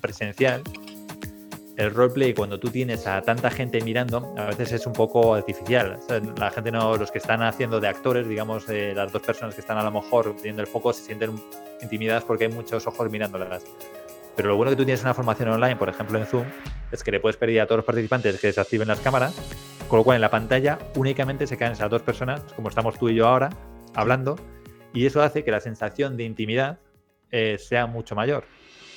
presencial, el roleplay cuando tú tienes a tanta gente mirando, a veces es un poco artificial. la gente no, los que están haciendo de actores, digamos, eh, las dos personas que están a lo mejor teniendo el foco se sienten intimidadas porque hay muchos ojos mirándolas. Pero lo bueno que tú tienes una formación online, por ejemplo en Zoom, es que le puedes pedir a todos los participantes que desactiven las cámaras, con lo cual en la pantalla únicamente se caen esas dos personas, como estamos tú y yo ahora, hablando, y eso hace que la sensación de intimidad eh, sea mucho mayor.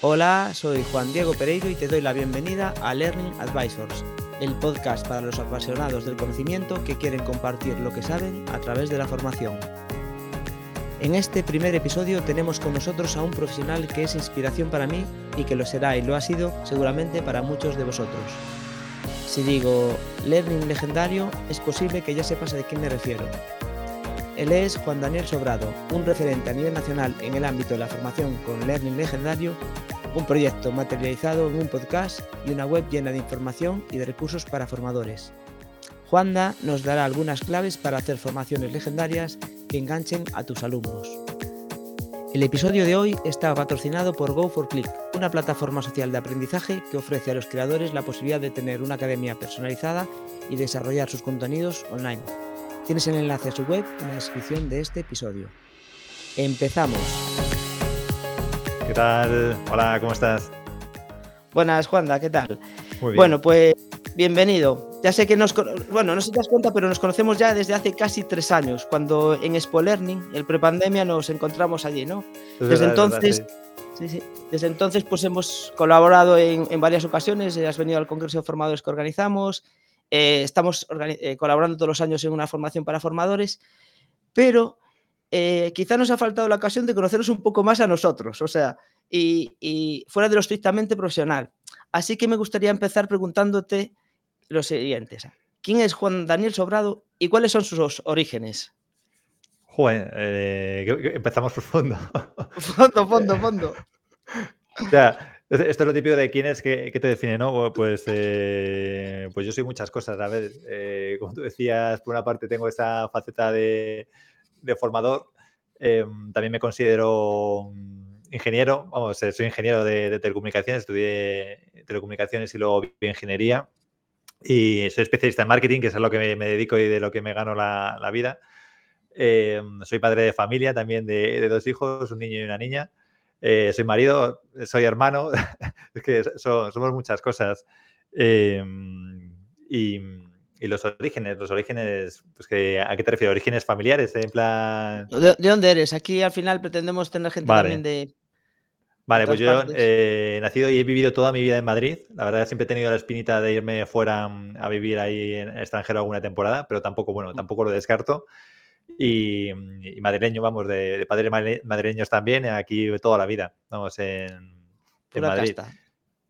Hola, soy Juan Diego Pereiro y te doy la bienvenida a Learning Advisors, el podcast para los apasionados del conocimiento que quieren compartir lo que saben a través de la formación. En este primer episodio tenemos con nosotros a un profesional que es inspiración para mí y que lo será y lo ha sido seguramente para muchos de vosotros. Si digo Learning Legendario, es posible que ya sepas de quién me refiero. Él es Juan Daniel Sobrado, un referente a nivel nacional en el ámbito de la formación con Learning Legendario un proyecto materializado en un podcast y una web llena de información y de recursos para formadores. Juanda nos dará algunas claves para hacer formaciones legendarias que enganchen a tus alumnos. El episodio de hoy está patrocinado por Go4Click, una plataforma social de aprendizaje que ofrece a los creadores la posibilidad de tener una academia personalizada y desarrollar sus contenidos online. Tienes el enlace a su web en la descripción de este episodio. Empezamos. ¿Qué tal? Hola, ¿cómo estás? Buenas, Juanda, ¿qué tal? Muy bien. Bueno, pues bienvenido. Ya sé que nos. Bueno, no sé si te das cuenta, pero nos conocemos ya desde hace casi tres años, cuando en Expo Learning, el prepandemia, nos encontramos allí, ¿no? desde entonces. Sí, sí. Desde entonces, pues hemos colaborado en, varias ocasiones. Has venido al Congreso de Formadores que organizamos. Eh, estamos eh, colaborando todos los años en una formación para formadores. Pero eh, quizá nos ha faltado la ocasión de conoceros un poco más a nosotros, o sea, y, fuera de lo estrictamente profesional. Así que me gustaría empezar preguntándote lo siguiente. ¿Quién es Juan Daniel Sobrado y cuáles son sus orígenes? Joder, eh, empezamos por fondo. Fondo, fondo, fondo. Ya, esto es lo típico de quién es que, te define, ¿no? Pues, eh, pues yo soy muchas cosas. A ver, como tú decías, por una parte tengo esa faceta de, de formador. Em, también me considero ingeniero, vamos, soy ingeniero de, telecomunicaciones, estudié telecomunicaciones y luego ingeniería. Y soy especialista en marketing, que es a lo que me, dedico y de lo que me gano la, vida. Em, soy padre de familia también de, dos hijos, un niño y una niña. Eh, soy marido, soy hermano, es que somos muchas cosas. Em, y, y los orígenes, los orígenes, pues que, ¿a qué te refieres? ¿Orígenes familiares? En plan... ¿De, dónde eres? Aquí al final pretendemos tener gente también de... Vale, pues yo eh, he nacido y he vivido toda mi vida en Madrid. La verdad siempre he tenido la espinita de irme fuera mm, a vivir ahí en extranjero alguna temporada, pero tampoco, bueno, mm. tampoco lo descarto. Y, madrileño, vamos, de, padres madrileños también, aquí toda la vida, vamos, en, en Madrid.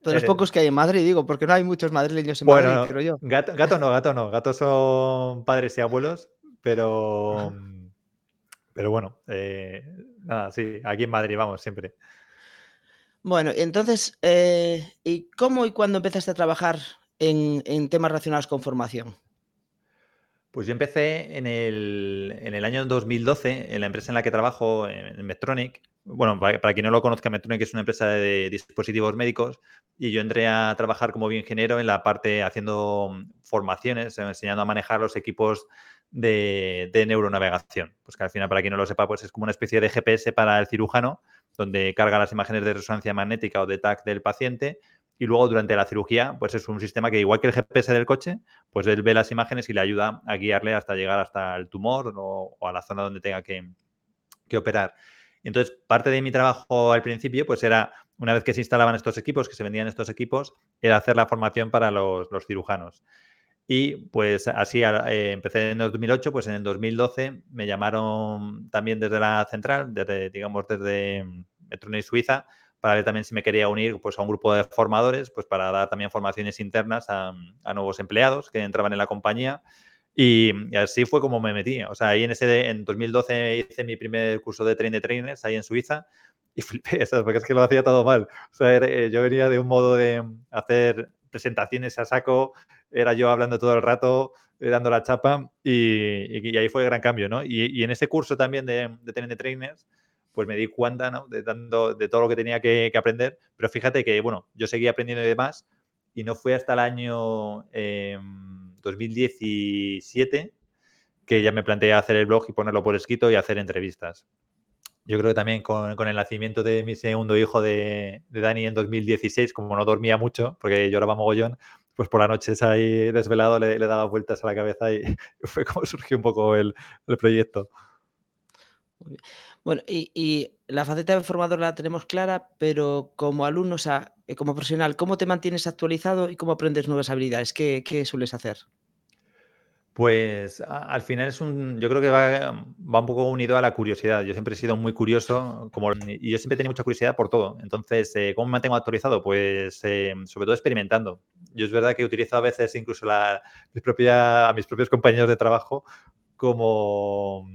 De los eh, pocos que hay en Madrid, digo, porque no hay muchos madrileños en Madrid, creo yo. Gato, no, gato no. Gatos son padres y abuelos, pero. Pero bueno, eh, nada, sí, aquí en Madrid vamos siempre. Bueno, entonces, eh, ¿y cómo y cuándo empezaste a trabajar en, temas relacionados con formación? Pues yo empecé en el, en el, año 2012 en la empresa en la que trabajo, en Medtronic, bueno, para, quien no lo conozca, Medtronic es una empresa de dispositivos médicos y yo entré a trabajar como bioingeniero en la parte haciendo mm, formaciones, enseñando a manejar los equipos de, neuronavegación. Pues que al final, para quien no lo sepa, pues es como una especie de GPS para el cirujano, donde carga las imágenes de resonancia magnética o de TAC del paciente y luego durante la cirugía, pues es un sistema que igual que el GPS del coche, pues él ve las imágenes y le ayuda a guiarle hasta llegar hasta el tumor o, a la zona donde tenga que, que operar. Entonces, parte de mi trabajo al principio, pues era, una vez que se instalaban estos equipos, que se vendían estos equipos, era hacer la formación para los, cirujanos. Y pues así eh, empecé en 2008, pues en el 2012 me llamaron también desde la central, desde, digamos, desde Metronic Suiza, para ver también si me quería unir pues, a un grupo de formadores, pues para dar también formaciones internas a nuevos empleados que entraban en la compañía y, así fue como me metí. O sea, ahí en ese en 2012 hice mi primer curso de train de trainers ahí en Suiza y flipé, porque es que lo hacía todo mal. O sea, eh, yo venía de un modo de hacer presentaciones a saco, era yo hablando todo el rato, eh, dando la chapa y, ahí fue el gran cambio, ¿no? Y, en ese curso también de, de train de trainers, pues me di cuenta ¿no? de, todo lo que tenía que, aprender. Pero fíjate que, bueno, yo seguía aprendiendo y demás y no fue hasta el año 2017 em, que ya me planteé hacer el blog y ponerlo por escrito y hacer entrevistas. Yo creo que también con, el nacimiento de mi segundo hijo de, de, Dani en 2016, como no dormía mucho, porque lloraba mogollón, pues por las noches ahí desvelado le, le daba vueltas a la cabeza y fue como surgió un poco el, proyecto. Bueno, y, la faceta de formador la tenemos clara, pero como alumno, o sea, eh, como profesional, ¿cómo te mantienes actualizado y cómo aprendes nuevas habilidades? ¿Qué, sueles hacer? Pues al final es un, yo creo que va, un poco unido a la curiosidad. Yo siempre he sido muy curioso como, y yo siempre he tenido mucha curiosidad por todo. Entonces, eh, ¿cómo me mantengo actualizado? Pues eh, sobre todo experimentando. Yo es verdad que utilizo a veces incluso la, a mis propios compañeros de trabajo como,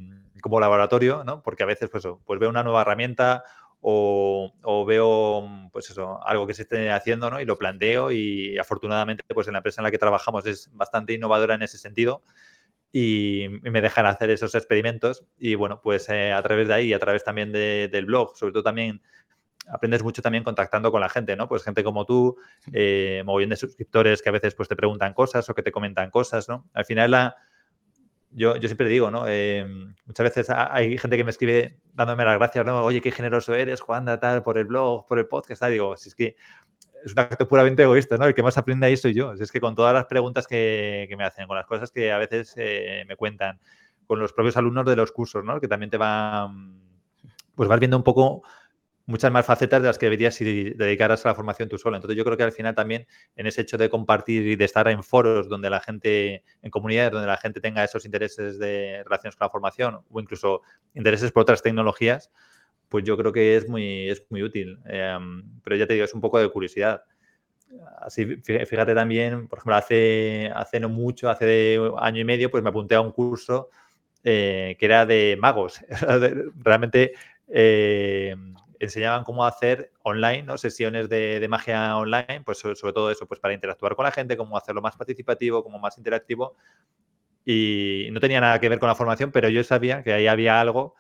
como laboratorio, ¿no? Porque a veces pues, pues veo una nueva herramienta o, o, veo pues eso, algo que se esté haciendo ¿no? y lo planteo y afortunadamente pues en la empresa en la que trabajamos es bastante innovadora en ese sentido y, me dejan hacer esos experimentos y bueno, pues eh, a través de ahí y a través también del blog, sobre todo también aprendes mucho también contactando con la gente, ¿no? Pues gente como tú, eh, bien de suscriptores que a veces pues te preguntan cosas o que te comentan cosas, ¿no? Al final la, yo, yo siempre digo, ¿no? Em, muchas veces hay gente que me escribe dándome las gracias, ¿no? Oye, qué generoso eres, Juan, tal, por el blog, por el podcast, tal. Digo, si es que es un acto puramente egoísta, ¿no? El que más aprende ahí soy yo. Si es que con todas las preguntas que, que me hacen, con las cosas que a veces eh, me cuentan, con los propios alumnos de los cursos, ¿no? Que también te van, pues vas viendo un poco muchas más facetas de las que deberías si dedicaras a la formación tú solo. Entonces yo creo que al final también en ese hecho de compartir y de estar en foros donde la gente, en comunidades donde la gente tenga esos intereses de relaciones con la formación o incluso intereses por otras tecnologías, pues yo creo que es muy, es muy útil. Em, pero ya te digo, es un poco de curiosidad. Así, fíjate también, por ejemplo, hace, hace no mucho, hace año y medio, pues me apunté a un curso eh, que era de magos. Realmente eh, enseñaban cómo hacer online, ¿no? Sesiones de, magia online, pues sobre, todo eso, pues para interactuar con la gente, cómo hacerlo más participativo, como más interactivo. Y no tenía nada que ver con la formación, pero yo sabía que ahí había algo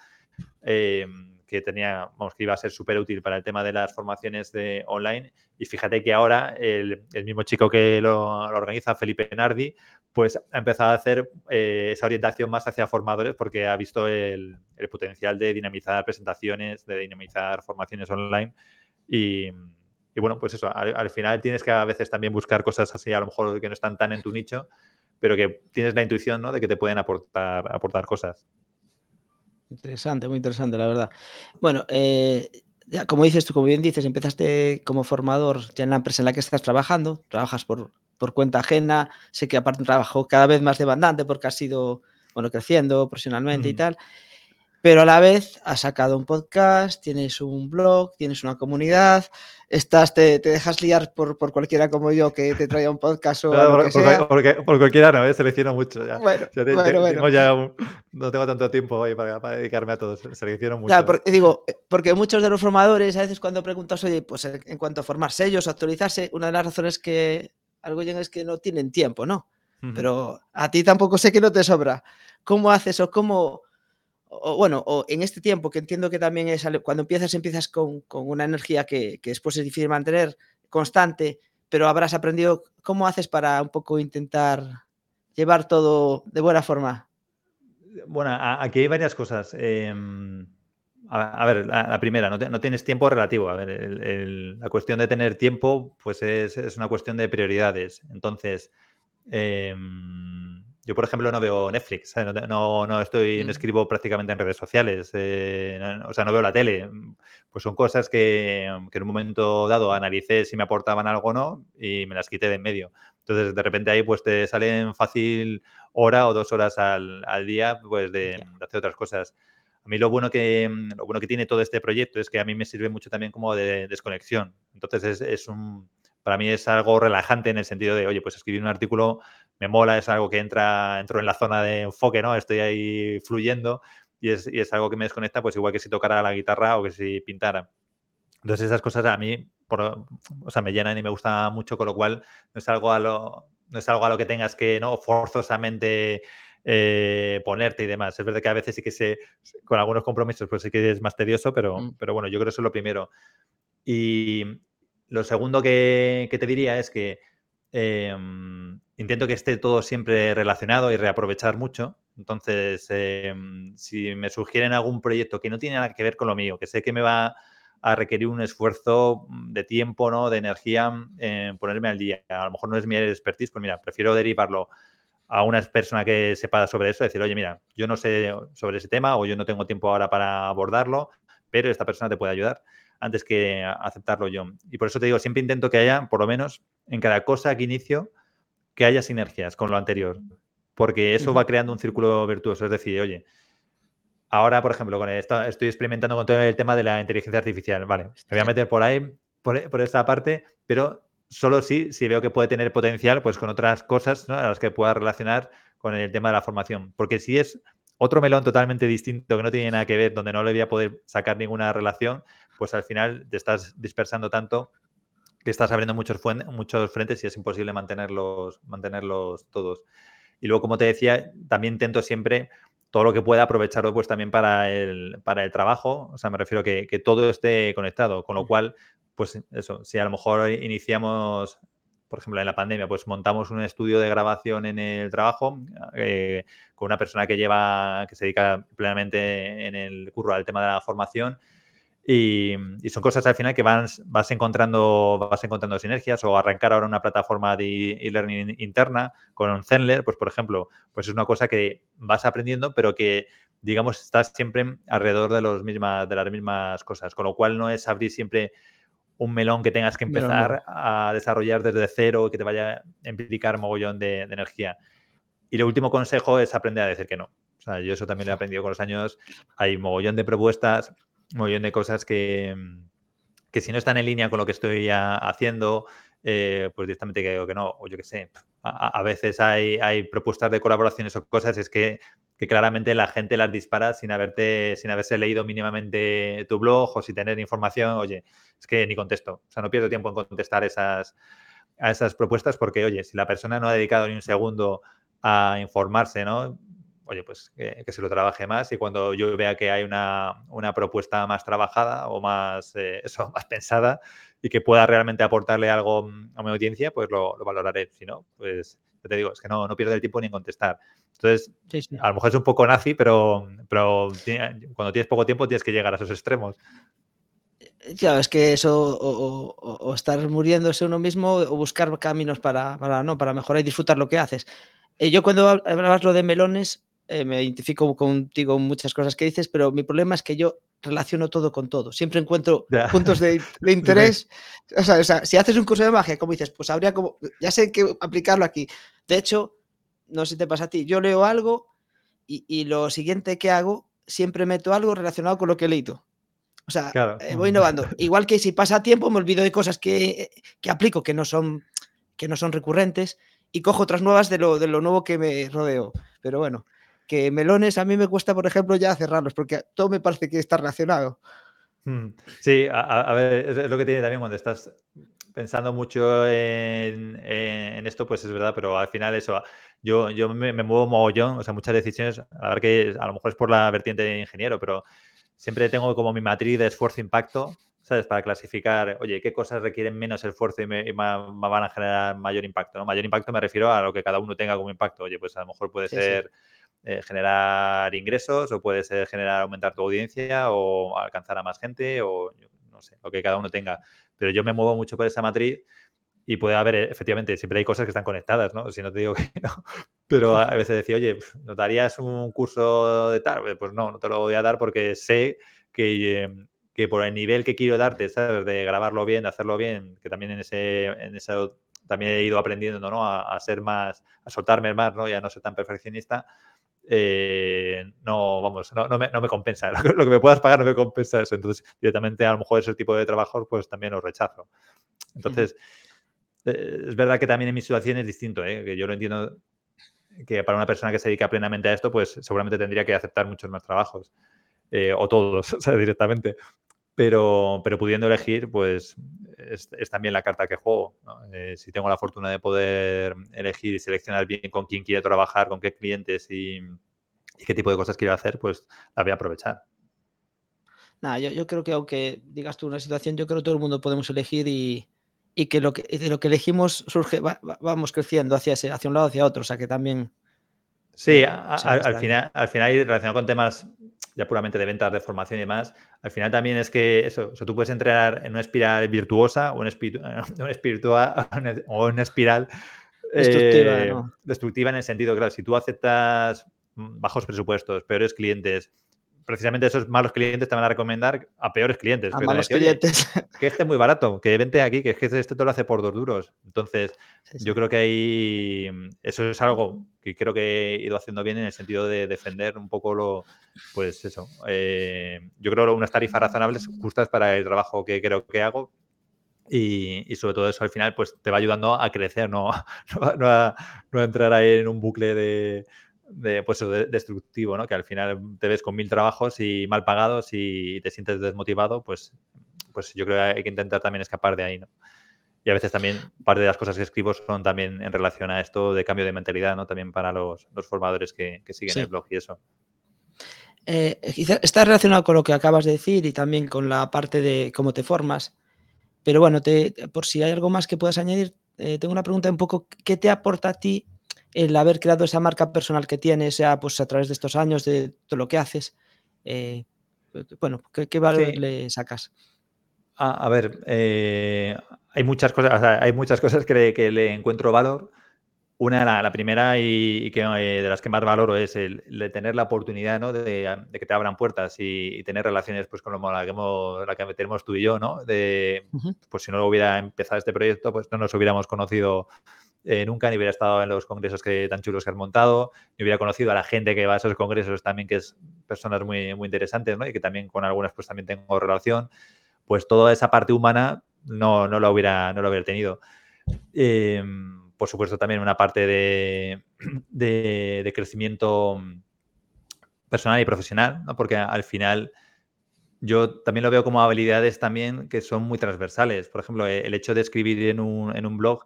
eh, que tenía, vamos, que iba a ser súper útil para el tema de las formaciones de online. Y fíjate que ahora el, mismo chico que lo, organiza, Felipe Nardi, pues ha empezado a hacer eh, esa orientación más hacia formadores porque ha visto el, potencial de dinamizar presentaciones, de dinamizar formaciones online. Y, bueno, pues eso, al, final tienes que a veces también buscar cosas así, a lo mejor que no están tan en tu nicho, pero que tienes la intuición ¿no? de que te pueden aportar, aportar cosas. Interesante, muy interesante, la verdad. Bueno, eh, ya, como dices tú, como bien dices, empezaste como formador ya en la empresa en la que estás trabajando, trabajas por, por cuenta ajena, sé que aparte un trabajo cada vez más demandante porque has ido, bueno, creciendo profesionalmente y tal pero a la vez has sacado un podcast, tienes un blog, tienes una comunidad, estás, te, dejas liar por, cualquiera como yo que te traiga un podcast o lo que sea. por, cualquiera no, ¿eh? selecciono mucho. Ya. Bueno, no tengo tanto tiempo hoy para, dedicarme a todo, selecciono mucho. Claro, porque, digo, porque muchos de los formadores a veces cuando preguntas, oye, pues en cuanto a formarse ellos, actualizarse, una de las razones que algo llegan es que no tienen tiempo, ¿no? Pero a ti tampoco sé que no te sobra. ¿Cómo haces o cómo o bueno, o en este tiempo que entiendo que también es cuando empiezas, empiezas con, una energía que, después es difícil mantener constante, pero habrás aprendido cómo haces para un poco intentar llevar todo de buena forma. Bueno, aquí hay varias cosas. Em, a, ver, la, primera, no, tienes tiempo relativo. A ver, la cuestión de tener tiempo, pues es, es una cuestión de prioridades. Entonces, eh, yo, por ejemplo, no veo Netflix, no, no, estoy, no mm. escribo prácticamente en redes sociales, eh, o sea, no veo la tele. Pues son cosas que, en un momento dado analicé si me aportaban algo o no y me las quité de en medio. Entonces, de repente ahí pues te salen fácil hora o dos horas al, día pues de, hacer otras cosas. A mí lo bueno, que, lo bueno que tiene todo este proyecto es que a mí me sirve mucho también como de desconexión. Entonces, es, es un, para mí es algo relajante en el sentido de, oye, pues escribir un artículo me mola, es algo que entra, entro en la zona de enfoque, ¿no? Estoy ahí fluyendo y es, y es algo que me desconecta, pues igual que si tocara la guitarra o que si pintara. Entonces esas cosas a mí, por, o sea, me llenan y me gusta mucho, con lo cual no es algo a lo, no es algo a lo que tengas que, ¿no? Forzosamente eh, ponerte y demás. Es verdad que a veces sí que se, con algunos compromisos, pues sí que es más tedioso, pero, mm. pero bueno, yo creo que eso es lo primero. Y lo segundo que, te diría es que em, intento que esté todo siempre relacionado y reaprovechar mucho. Entonces, em, si me sugieren algún proyecto que no tiene nada que ver con lo mío, que sé que me va a requerir un esfuerzo de tiempo, ¿no? De energía en ponerme al día. A lo mejor no es mi expertise, pues mira, prefiero derivarlo a una persona que sepa sobre eso, decir, oye, mira, yo no sé sobre ese tema o yo no tengo tiempo ahora para abordarlo, pero esta persona te puede ayudar antes que aceptarlo yo. Y por eso te digo, siempre intento que haya, por lo menos, en cada cosa que inicio, que haya sinergias con lo anterior, porque eso va creando un círculo virtuoso. Es decir, oye, ahora, por ejemplo, con esto, estoy experimentando con todo el tema de la inteligencia artificial, vale, me voy a meter por ahí, por, por esta parte, pero solo si, si veo que puede tener potencial pues con otras cosas a las que pueda relacionar con el tema de la formación. Porque si es otro melón totalmente distinto que no tiene nada que ver, donde no le voy a poder sacar ninguna relación, pues al final te estás dispersando tanto que estás abriendo muchos, muchos frentes y es imposible mantenerlos, mantenerlos todos. Y luego, como te decía, también intento siempre todo lo que pueda aprovecharlo pues también para el, para el trabajo. O sea, me refiero a que, que todo esté conectado, con lo cual pues eso, si a lo mejor iniciamos, por ejemplo, en la pandemia, pues montamos un estudio de grabación en el trabajo eh, con una persona que lleva, que se dedica plenamente en el curro al tema de la formación. Y, son cosas al final que vas, vas, encontrando, vas encontrando sinergias o arrancar ahora una plataforma de e-learning interna con un Zenler, pues por ejemplo, pues es una cosa que vas aprendiendo, pero que digamos estás siempre alrededor de, los mismas, de las mismas cosas, con lo cual no es abrir siempre un melón que tengas que empezar a desarrollar desde cero, que te vaya a implicar mogollón de, energía. Y el último consejo es aprender a decir que no. O sea, yo eso también lo he aprendido con los años. Hay mogollón de propuestas, mogollón de cosas que, que si no están en línea con lo que estoy haciendo, eh, pues directamente digo que no, o yo qué sé. A, veces hay, hay propuestas de colaboraciones o cosas, es que que claramente la gente las dispara sin haberte, sin haberse leído mínimamente tu blog o sin tener información. Oye, es que ni contesto. O sea, no pierdo tiempo en contestar esas, a esas propuestas porque, oye, si la persona no ha dedicado ni un segundo a informarse, ¿no? Oye, pues que, se lo trabaje más y cuando yo vea que hay una, propuesta más trabajada o más, eh, eso, más pensada y que pueda realmente aportarle algo a mi audiencia, pues lo, lo valoraré. Si no, pues te digo, es que no, no pierdo el tiempo ni en contestar. Entonces, a lo mejor es un poco nazi, pero, pero cuando tienes poco tiempo tienes que llegar a esos extremos. Ya, es que eso, o, estar muriéndose uno mismo, o buscar caminos para, para, ¿no? para mejorar y disfrutar lo que haces. Eh, yo cuando hablabas lo de melones, eh, me identifico contigo en muchas cosas que dices, pero mi problema es que yo relaciono todo con todo. Siempre encuentro puntos de, interés. o, sea, o, sea, si haces un curso de magia, como dices, pues habría como, ya sé que aplicarlo aquí. De hecho, no sé si te pasa a ti, yo leo algo y, lo siguiente que hago, siempre meto algo relacionado con lo que he leído. O sea, eh, voy innovando. Igual que si pasa tiempo, me olvido de cosas que, que, aplico que no, son, que no son recurrentes y cojo otras nuevas de lo, de lo nuevo que me rodeo. Pero bueno, que melones a mí me cuesta, por ejemplo, ya cerrarlos, porque todo me parece que está relacionado. Hmm. Sí, a, ver, es lo que tiene también cuando estás pensando mucho en, esto, pues es verdad, pero al final eso, yo, yo me, muevo mogollón, o sea, muchas decisiones, a ver que a lo mejor es por la vertiente de ingeniero, pero siempre tengo como mi matriz de esfuerzo-impacto, ¿sabes? Para clasificar, oye, qué cosas requieren menos esfuerzo y me, van a generar mayor impacto, ¿no? Mayor impacto me refiero a lo que cada uno tenga como impacto, oye, pues a lo mejor puede ser... Eh, generar ingresos o puede ser generar aumentar tu audiencia o alcanzar a más gente o no sé, lo que cada uno tenga. Pero yo me muevo mucho por esa matriz y puede haber, efectivamente, siempre hay cosas que están conectadas, ¿no? Si no te digo que no. Pero a veces decía, oye, ¿notarías un curso de tal? Pues no, no te lo voy a dar porque sé que, em, que por el nivel que quiero darte, ¿sabes? De grabarlo bien, de hacerlo bien, que también en ese, en también he ido aprendiendo, ¿no? A, a, ser más, a soltarme más, ¿no? Y a no ser tan perfeccionista eh, no, vamos, no, me, compensa. Lo que me puedas pagar no me compensa eso. Entonces, directamente a lo mejor ese tipo de trabajos, pues también los rechazo. Entonces, eh, es verdad que también en mi situación es distinto, ¿eh? que yo lo entiendo que para una persona que se dedica plenamente a esto, pues seguramente tendría que aceptar muchos más trabajos, o todos, o sea, directamente. Pero, pero pudiendo elegir, pues es, también la carta que juego. Eh, si tengo la fortuna de poder elegir y seleccionar bien con quién quiero trabajar, con qué clientes y, qué tipo de cosas quiero hacer, pues la voy a aprovechar. Nada, yo, creo que aunque digas tú una situación, yo creo que todo el mundo podemos elegir y, que, lo que de lo que elegimos surge, vamos creciendo hacia, ese, hacia un lado, hacia otro. O sea que también Sí, al, final, al final, relacionado con temas ya puramente de ventas, de formación y demás, al final también es que eso, o tú puedes entrar en una espiral virtuosa o una, espiritual o una espiral destructiva, eh, destructiva en el sentido, claro, si tú aceptas bajos presupuestos, peores clientes, precisamente esos malos clientes te van a recomendar a peores clientes. A malos clientes. que este es muy barato, que vente aquí, que es que este te lo hace por dos duros. Entonces, yo creo que ahí eso es algo que creo que he ido haciendo bien en el sentido de defender un poco lo, pues eso. Eh, yo creo unas tarifas razonables justas para el trabajo que creo que hago, y, sobre todo eso al final pues te va ayudando a crecer, no, no, a, no a, entrar ahí en un bucle de, de, pues, destructivo, ¿no? Que al final te ves con mil trabajos y mal pagados y te sientes desmotivado, pues, pues yo creo que hay que intentar también escapar de ahí, ¿no? Y a veces también parte de las cosas que escribo son también en relación a esto de cambio de mentalidad, ¿no? También para los, formadores que, siguen el blog y eso. Eh, está relacionado con lo que acabas de decir y también con la parte de cómo te formas. Pero bueno, te, por si hay algo más que puedas añadir, eh, tengo una pregunta un poco, ¿qué te aporta a ti el haber creado esa marca personal que tienes, ya pues a través de estos años, de todo lo que haces, eh, bueno, ¿qué, valor le sacas? A, ver, eh, hay muchas cosas, hay muchas cosas que le, encuentro valor. Una, la, primera y, que eh, de las que más valoro es el, tener la oportunidad ¿no? de, que te abran puertas y, tener relaciones pues con la que, hemos, la que tenemos tú y yo, ¿no? De, Pues si no hubiera empezado este proyecto, pues no nos hubiéramos conocido eh, nunca, ni hubiera estado en los congresos que, tan chulos que has montado, ni hubiera conocido a la gente que va a esos congresos también, que es personas muy, muy interesantes, ¿no? Y que también con algunas pues también tengo relación, pues toda esa parte humana no, no, la, hubiera, no lo hubiera tenido. Em, por supuesto, también una parte de, de, crecimiento personal y profesional, ¿no? porque al final yo también lo veo como habilidades también que son muy transversales. Por ejemplo, el hecho de escribir en un, en un blog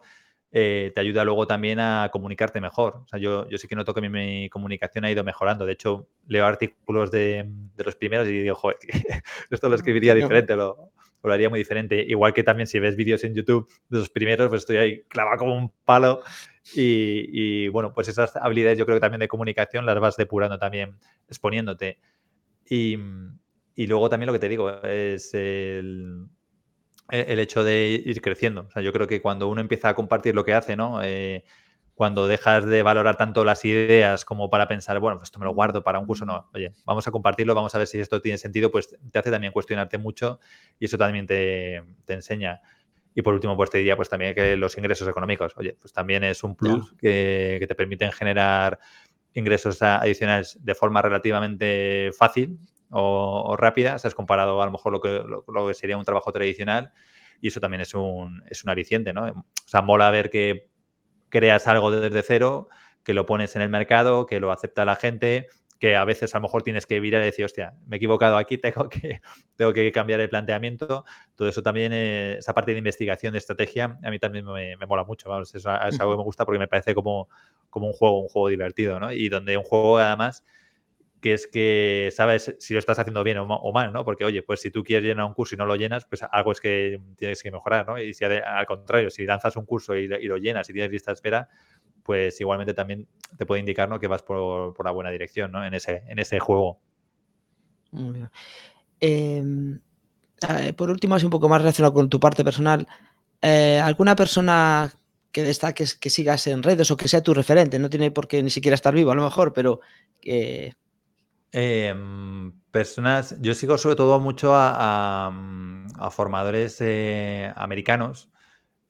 eh, te ayuda luego también a comunicarte mejor. O sea, yo, yo sí que noto que mi, comunicación ha ido mejorando. De hecho, leo artículos de, los primeros y digo, joder, esto lo escribiría diferente, lo, lo, haría muy diferente. Igual que también si ves vídeos en YouTube de los primeros, pues estoy ahí clavado como un palo. Y, y, bueno, pues esas habilidades yo creo que también de comunicación las vas depurando también, exponiéndote. Y, y luego también lo que te digo es el el hecho de ir creciendo. O sea, yo creo que cuando uno empieza a compartir lo que hace, ¿no? Eh, cuando dejas de valorar tanto las ideas como para pensar, bueno, pues esto me lo guardo para un curso, no, oye, vamos a compartirlo, vamos a ver si esto tiene sentido, pues te hace también cuestionarte mucho y eso también te, enseña. Y por último, pues te diría pues también que los ingresos económicos, oye, pues también es un plus que, te permiten generar ingresos adicionales de forma relativamente fácil o, rápida, has comparado a lo mejor lo que, lo, que sería un trabajo tradicional y eso también es un, es un aliciente, ¿no? O sea, mola ver que creas algo desde cero, que lo pones en el mercado, que lo acepta la gente, que a veces a lo mejor tienes que virar y decir, hostia, me he equivocado aquí, tengo que, tengo que cambiar el planteamiento. Todo eso también, esa parte de investigación, de estrategia, a mí también me, mola mucho. Vamos, es, es, algo que me gusta porque me parece como, como un juego, un juego divertido, ¿no? Y donde un juego además que es que sabes si lo estás haciendo bien o, mal, ¿no? Porque, oye, pues si tú quieres llenar un curso y no lo llenas, pues algo es que tienes que mejorar, ¿no? Y si al contrario, si lanzas un curso y, lo llenas y tienes lista de espera, pues igualmente también te puede indicar, ¿no? Que vas por, la buena dirección, ¿no? En ese, en ese juego. Em, por último, así un poco más relacionado con tu parte personal, eh, ¿alguna persona que destaques que sigas en redes o que sea tu referente? No tiene por qué ni siquiera estar vivo, a lo mejor, pero que Em, personas, yo sigo sobre todo mucho a, mm, formadores eh, americanos.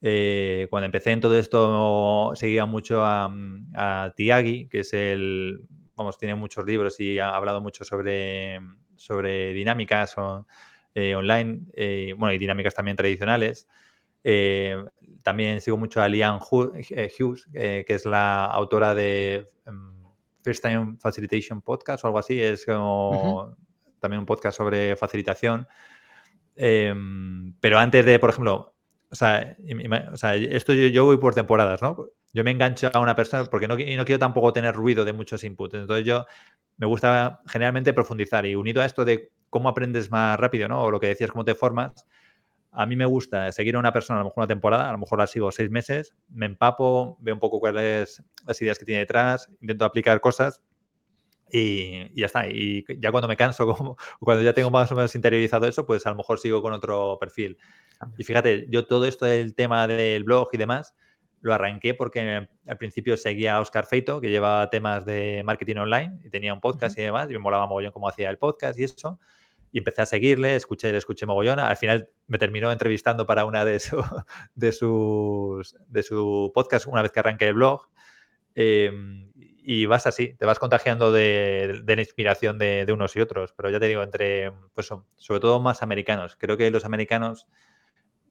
Eh, cuando empecé en todo esto seguía mucho a, mm, Tiagi, que es el, vamos, tiene muchos libros y ha hablado mucho sobre, sobre dinámicas eh, online, bueno, y dinámicas también tradicionales. también sigo mucho a Lian Hughes, que es la autora de First Time Facilitation Podcast o algo así, es como también un podcast sobre facilitación. Em, pero antes de, por ejemplo, o sea, esto yo, voy por temporadas, ¿no? Yo me engancho a una persona porque no, no quiero tampoco tener ruido de muchos inputs. Entonces yo me gusta generalmente profundizar y unido a esto de cómo aprendes más rápido, ¿no? O lo que decías, cómo te formas. A mí me gusta seguir a una persona a lo mejor una temporada, a lo mejor la sigo seis meses, me empapo, veo un poco cuáles las ideas que tiene detrás, intento aplicar cosas y, ya está. Y ya cuando me canso, como, cuando ya tengo más o menos interiorizado eso, pues a lo mejor sigo con otro perfil. Y fíjate, yo todo esto del tema del blog y demás, lo arranqué porque al principio seguía a Oscar Feito, que llevaba temas de marketing online y tenía un podcast y demás, y me molaba mogollón cómo hacía el podcast y eso. Y empecé a seguirle, escuché, le escuché mogollón. Al final me terminó entrevistando para una de, su, de, sus, de su podcast una vez que arranqué el blog. Em, y vas así, te vas contagiando de, la inspiración de, unos y otros. Pero ya te digo, entre, pues sobre todo más americanos. Creo que los americanos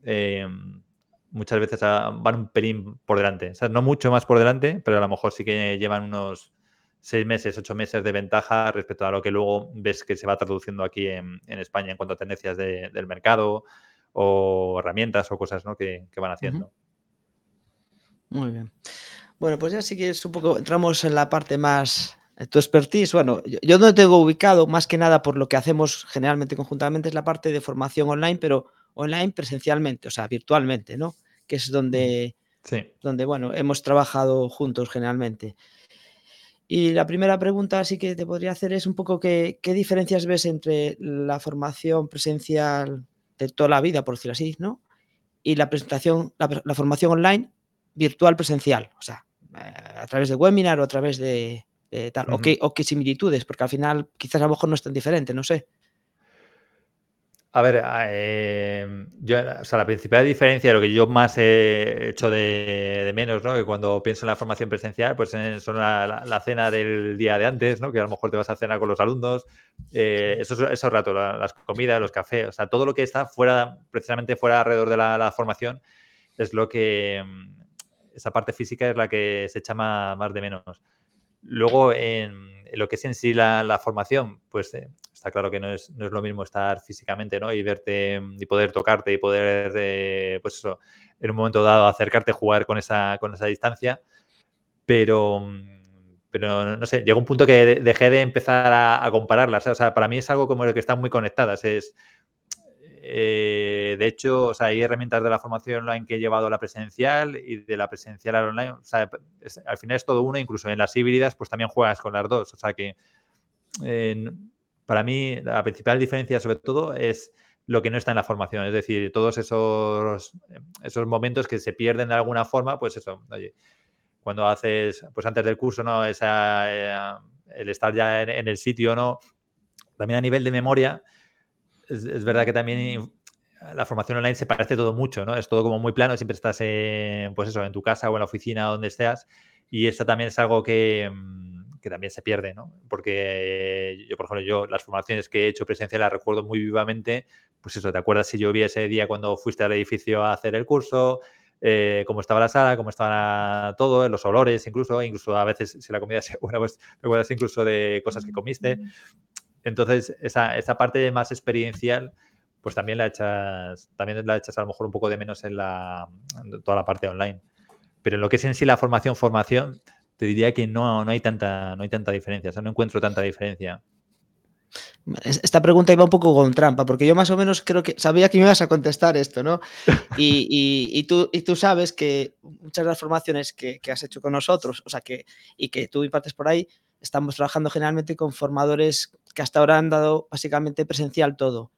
em, muchas veces van un pelín por delante. O sea, no mucho más por delante, pero a lo mejor sí que llevan unos seis meses, ocho meses de ventaja respecto a lo que luego ves que se va traduciendo aquí en, España en cuanto a tendencias del mercado o herramientas o cosas que, van haciendo. Muy bien. Bueno, pues ya sí que es un poco, entramos en la parte más, tu expertise, bueno, yo, no tengo ubicado más que nada por lo que hacemos generalmente conjuntamente es la parte de formación online, pero online presencialmente, o sea, virtualmente, ¿no? Que es donde, donde bueno, hemos trabajado juntos generalmente. Y la primera pregunta sí que te podría hacer es un poco qué, qué diferencias ves entre la formación presencial de toda la vida, por decirlo así, ¿no? Y la presentación, la formación online virtual presencial, o sea, a través de webinar o a través de, tal, o, qué, o qué similitudes, porque al final quizás a lo mejor no es tan diferente, no sé. A ver, eh, yo, o sea, la principal diferencia, lo que yo más he hecho de, menos, ¿no? Que cuando pienso en la formación presencial, pues son la, cena del día de antes, ¿no? Que a lo mejor te vas a cenar con los alumnos, eh, esos, esos ratos, las comidas, los cafés, o sea, todo lo que está fuera, precisamente fuera alrededor de la, formación, es lo que, esa parte física es la que se echa más, de menos. Luego, en, lo que es en sí la, formación, pues eh, está claro que no es, no es, lo mismo estar físicamente, ¿no? Y verte y poder tocarte y poder, eh, pues en un momento dado acercarte, jugar con esa, con esa distancia. Pero, pero no sé, llegó un punto que dejé de empezar a, a compararlas. O sea, para mí es algo como el que están muy conectadas. Es, eh, de hecho, o sea, hay herramientas de la formación online que he llevado a la presencial y de la presencial a la online. Al final es todo uno, incluso en las híbridas, pues también juegas con las dos. O sea que para mí la principal diferencia, sobre todo, es lo que no está en la formación. Es decir, todos esos, esos momentos que se pierden de alguna forma, pues eso, oye, cuando haces, pues antes del curso, ¿no? Esa, eh, el estar ya en, en el sitio, ¿no? También a nivel de memoria es, verdad que también la formación online se parece todo mucho, ¿no? Es todo como muy plano, siempre estás en, pues eso, en tu casa o en la oficina, donde estés, y esto también es algo que, mm, que, también se pierde, ¿no? Porque yo, por ejemplo, yo las formaciones que he hecho presencial las recuerdo muy vivamente, pues eso, ¿te acuerdas si yo vi ese día cuando fuiste al edificio a hacer el curso? Eh, cómo estaba la sala, cómo estaba todo, los olores, incluso, incluso a veces si la comida es buena, pues recuerdas incluso de cosas que comiste. Entonces, esa, esa parte más experiencial, pues también la echas, también la echas a lo mejor un poco de menos en, la, toda la parte online. Pero en lo que es en sí la formación, formación, te diría que no, no, hay, tanta, no hay tanta diferencia, o sea, no encuentro tanta diferencia. Esta pregunta iba un poco con trampa, porque yo más o menos creo que sabía que me ibas a contestar esto, ¿no? Y, tú, y tú sabes que muchas de las formaciones que, que, has hecho con nosotros, o sea, que, y que tú impartes por ahí, estamos trabajando generalmente con formadores que hasta ahora han dado básicamente presencial todo.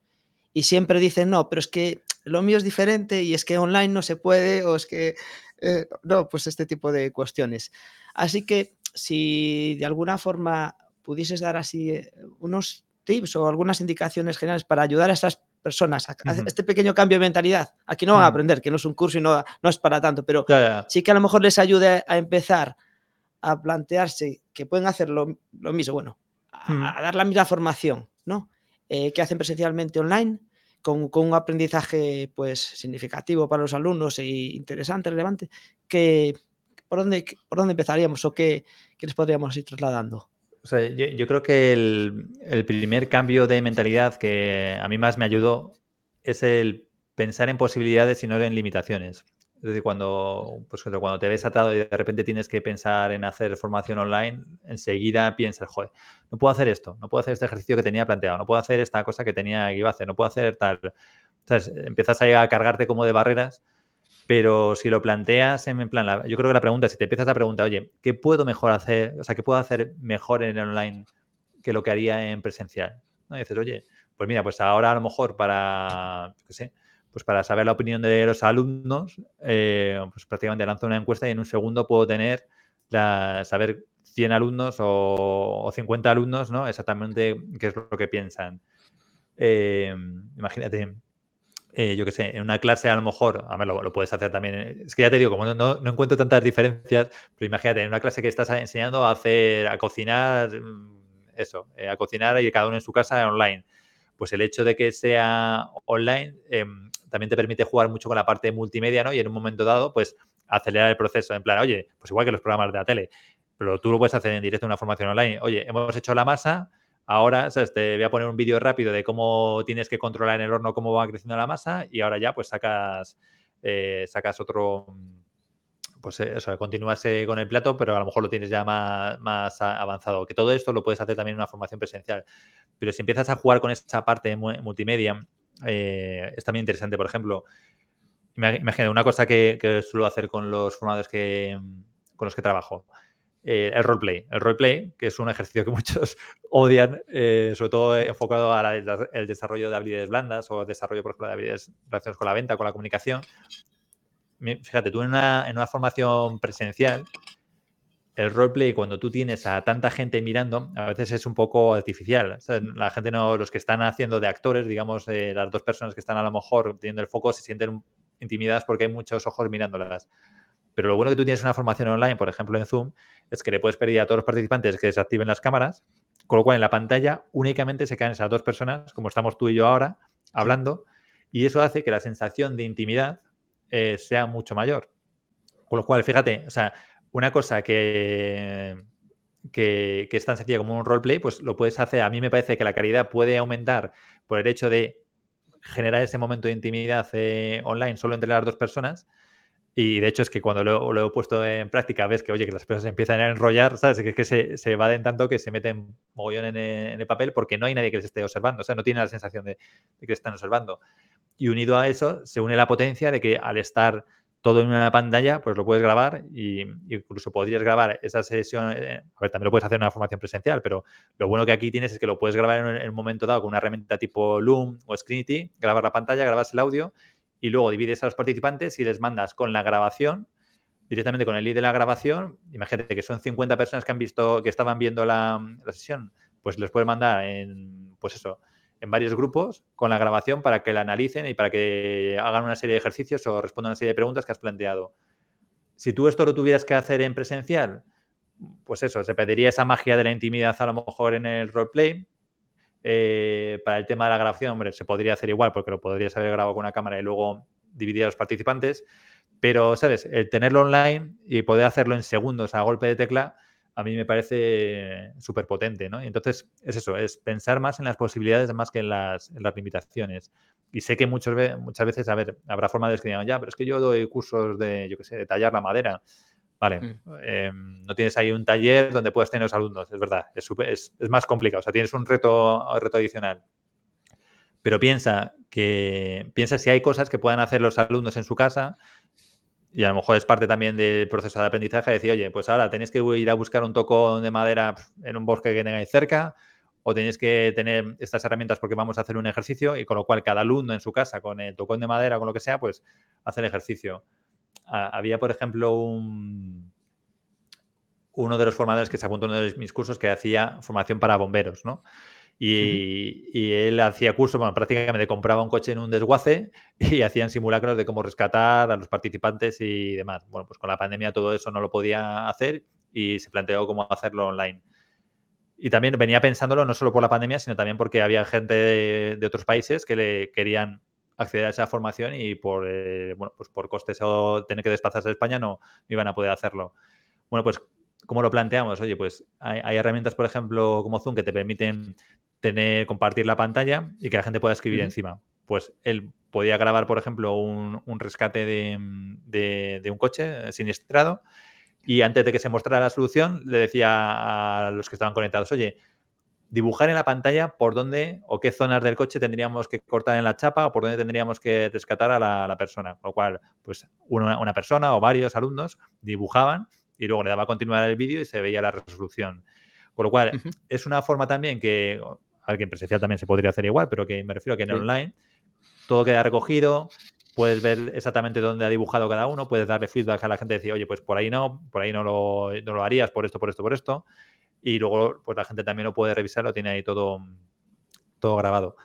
Y siempre dicen, no, pero es que lo mío es diferente y es que online no se puede o es que, eh, no, pues este tipo de cuestiones. Así que si de alguna forma pudieses dar así eh, unos tips o algunas indicaciones generales para ayudar a estas personas a hacer este pequeño cambio de mentalidad. Aquí no van a aprender, que no es un curso y no, no es para tanto, pero sí que a lo mejor les ayude a empezar a plantearse que pueden hacer lo, mismo, bueno, a, dar la misma formación, ¿no? Eh, que hacen presencialmente online, con, un aprendizaje pues significativo para los alumnos e interesante, relevante, que, ¿por, dónde, ¿por dónde empezaríamos o qué, les podríamos ir trasladando? yo, creo que el, el, primer cambio de mentalidad que a mí más me ayudó es el pensar en posibilidades y no en limitaciones. Es decir, cuando, pues, cuando te ves atado y de repente tienes que pensar en hacer formación online, enseguida piensas, joder, no puedo hacer esto, no puedo hacer este ejercicio que tenía planteado, no puedo hacer esta cosa que tenía que iba a hacer, no puedo hacer tal. Entonces, empiezas a cargarte como de barreras, pero si lo planteas en plan, yo creo que la pregunta, si te empiezas a preguntar, oye, ¿qué puedo mejor hacer? O sea, ¿qué puedo hacer mejor en online que lo que haría en presencial? Y dices, oye, pues mira, pues ahora a lo mejor para, qué sé, pues para saber la opinión de los alumnos, eh, pues prácticamente lanzo una encuesta y en un segundo puedo tener la, saber 100 alumnos o, 50 alumnos, ¿no? Exactamente qué es lo que piensan. Eh, imagínate, eh, yo qué sé, en una clase a lo mejor, a ver, lo, puedes hacer también. Es que ya te digo, como no, no, encuentro tantas diferencias, pero imagínate, en una clase que estás enseñando a hacer, a cocinar, mm, eso, a cocinar y cada uno en su casa online. Pues el hecho de que sea online, em, también te permite jugar mucho con la parte multimedia, ¿no? Y en un momento dado, pues acelerar el proceso. En plan, oye, pues igual que los programas de la tele, pero tú lo puedes hacer en directo en una formación online. Oye, hemos hecho la masa, ahora te voy a poner un vídeo rápido de cómo tienes que controlar en el horno cómo va creciendo la masa y ahora ya pues sacas, eh, sacas otro, pues eso, continúas con el plato, pero a lo mejor lo tienes ya más, más, avanzado. Que todo esto lo puedes hacer también en una formación presencial. Pero si empiezas a jugar con esa parte multimedia, eh, es también interesante. Por ejemplo, imagínate una cosa que, suelo hacer con los formadores que, con los que trabajo. Eh, el roleplay. El roleplay, que es un ejercicio que muchos odian, eh, sobre todo enfocado al desarrollo de habilidades blandas o desarrollo, por ejemplo, de habilidades relacionadas con la venta, con la comunicación. Fíjate, tú en una, en una formación presencial el roleplay, cuando tú tienes a tanta gente mirando, a veces es un poco artificial. la gente no, los que están haciendo de actores, digamos, eh, las dos personas que están a lo mejor teniendo el foco, se sienten intimidadas porque hay muchos ojos mirándolas. Pero lo bueno que tú tienes una formación online, por ejemplo en Zoom, es que le puedes pedir a todos los participantes que desactiven las cámaras, con lo cual en la pantalla únicamente se caen esas dos personas, como estamos tú y yo ahora, hablando, y eso hace que la sensación de intimidad eh, sea mucho mayor. Con lo cual, fíjate, o sea, una cosa que, que, es tan sencilla como un roleplay, pues lo puedes hacer. A mí me parece que la calidad puede aumentar por el hecho de generar ese momento de intimidad eh, online solo entre las dos personas. Y de hecho es que cuando lo, he puesto en práctica ves que, oye, que las personas empiezan a enrollar, ¿sabes? Que que se, se evaden tanto que se meten mogollón en, el papel porque no hay nadie que les esté observando. O sea, no tiene la sensación de, de que están observando. Y unido a eso se une la potencia de que al estar todo en una pantalla, pues lo puedes grabar y incluso podrías grabar esa sesión, eh, a ver, también lo puedes hacer en una formación presencial, pero lo bueno que aquí tienes es que lo puedes grabar en un momento dado con una herramienta tipo Loom o Screenity, grabar la pantalla, grabas el audio y luego divides a los participantes y les mandas con la grabación, directamente con el lead de la grabación, imagínate que son 50 personas que han visto, que estaban viendo la, la sesión, pues les puedes mandar en, pues eso, en varios grupos con la grabación para que la analicen y para que hagan una serie de ejercicios o respondan a una serie de preguntas que has planteado. Si tú esto lo tuvieras que hacer en presencial, pues eso, se pediría esa magia de la intimidad a lo mejor en el roleplay. Eh, para el tema de la grabación, hombre, se podría hacer igual porque lo podrías haber grabado con una cámara y luego dividir a los participantes. Pero, ¿sabes? El tenerlo online y poder hacerlo en segundos a golpe de tecla, a mí me parece súper potente, ¿no? Y entonces es eso, es pensar más en las posibilidades más que en las, limitaciones. Y sé que muchas veces, muchas veces, a ver, habrá forma de escribir, ya, pero es que yo doy cursos de, yo qué sé, de tallar la madera. Vale, mm. em, no tienes ahí un taller donde puedas tener los alumnos, es verdad, es, es, es, más complicado, o sea, tienes un reto, un reto adicional. Pero piensa que piensa si hay cosas que puedan hacer los alumnos en su casa y a lo mejor es parte también del proceso de aprendizaje decir, oye, pues ahora tenéis que ir a buscar un tocón de madera en un bosque que tengáis cerca o tenéis que tener estas herramientas porque vamos a hacer un ejercicio y con lo cual cada alumno en su casa con el tocón de madera con lo que sea, pues hace el ejercicio. había, por ejemplo, un, uno de los formadores que se apuntó en uno de mis cursos que hacía formación para bomberos, ¿no? Y, él hacía cursos, bueno, prácticamente compraba un coche en un desguace y hacían simulacros de cómo rescatar a los participantes y demás. Bueno, pues con la pandemia todo eso no lo podía hacer y se planteó cómo hacerlo online. Y también venía pensándolo no solo por la pandemia, sino también porque había gente de, otros países que le querían acceder a esa formación y por, eh, bueno, pues por costes o tener que desplazarse a España no, iban a poder hacerlo. Bueno, pues ¿cómo lo planteamos? Oye, pues hay, hay, herramientas, por ejemplo, como Zoom, que te permiten tener, compartir la pantalla y que la gente pueda escribir encima. pues él podía grabar, por ejemplo, un, rescate de, un coche siniestrado y antes de que se mostrara la solución le decía a los que estaban conectados, oye, dibujar en la pantalla por dónde o qué zonas del coche tendríamos que cortar en la chapa o por dónde tendríamos que rescatar a la, persona. Con lo cual, pues una, una, persona o varios alumnos dibujaban y luego le daba a continuar el vídeo y se veía la resolución. Con lo cual, es una forma también que alguien presencial también se podría hacer igual, pero que me refiero a que en online todo queda recogido, puedes ver exactamente dónde ha dibujado cada uno, puedes darle feedback a la gente y decir, oye, pues por ahí no, por ahí no lo, no lo harías, por esto, por esto, por esto y luego pues la gente también lo puede revisar, lo tiene ahí todo, todo grabado.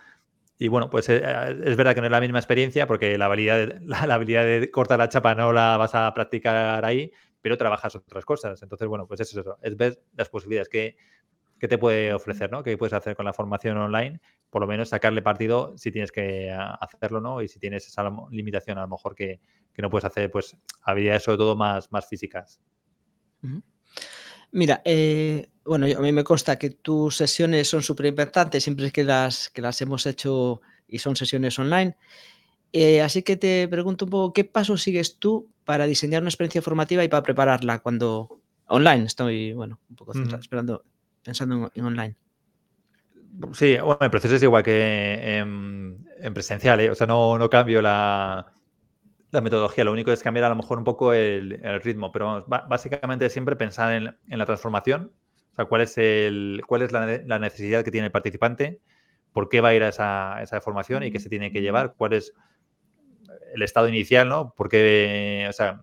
Y bueno, pues eh, es, verdad que no es la misma experiencia porque la habilidad, de, la, habilidad de cortar la chapa no la vas a practicar ahí, pero trabajas otras cosas. Entonces, bueno, pues eso es eso, es ver las posibilidades que, que te puede ofrecer, ¿no? Que puedes hacer con la formación online, por lo menos sacarle partido si tienes que hacerlo, ¿no? Y si tienes esa limitación a lo mejor que, que no puedes hacer, pues habilidades sobre todo más, más físicas. Mira, eh, bueno, a mí me consta que tus sesiones son súper importantes, siempre que las, que las hemos hecho y son sesiones online. Eh, así que te pregunto un poco, ¿qué pasos sigues tú para diseñar una experiencia formativa y para prepararla cuando online? Estoy, bueno, un poco esperando, pensando en, online. Sí, bueno, el proceso es igual que en, presencial, ¿eh? o sea, no, no cambio la, la metodología, lo único es cambiar a lo mejor un poco el, ritmo, pero básicamente siempre pensar en, la transformación, o sea, cuál es, el, cuál es la, necesidad que tiene el participante, por qué va a ir a esa, esa, formación y qué se tiene que llevar, cuál es el estado inicial, ¿no? ¿Por qué, o sea,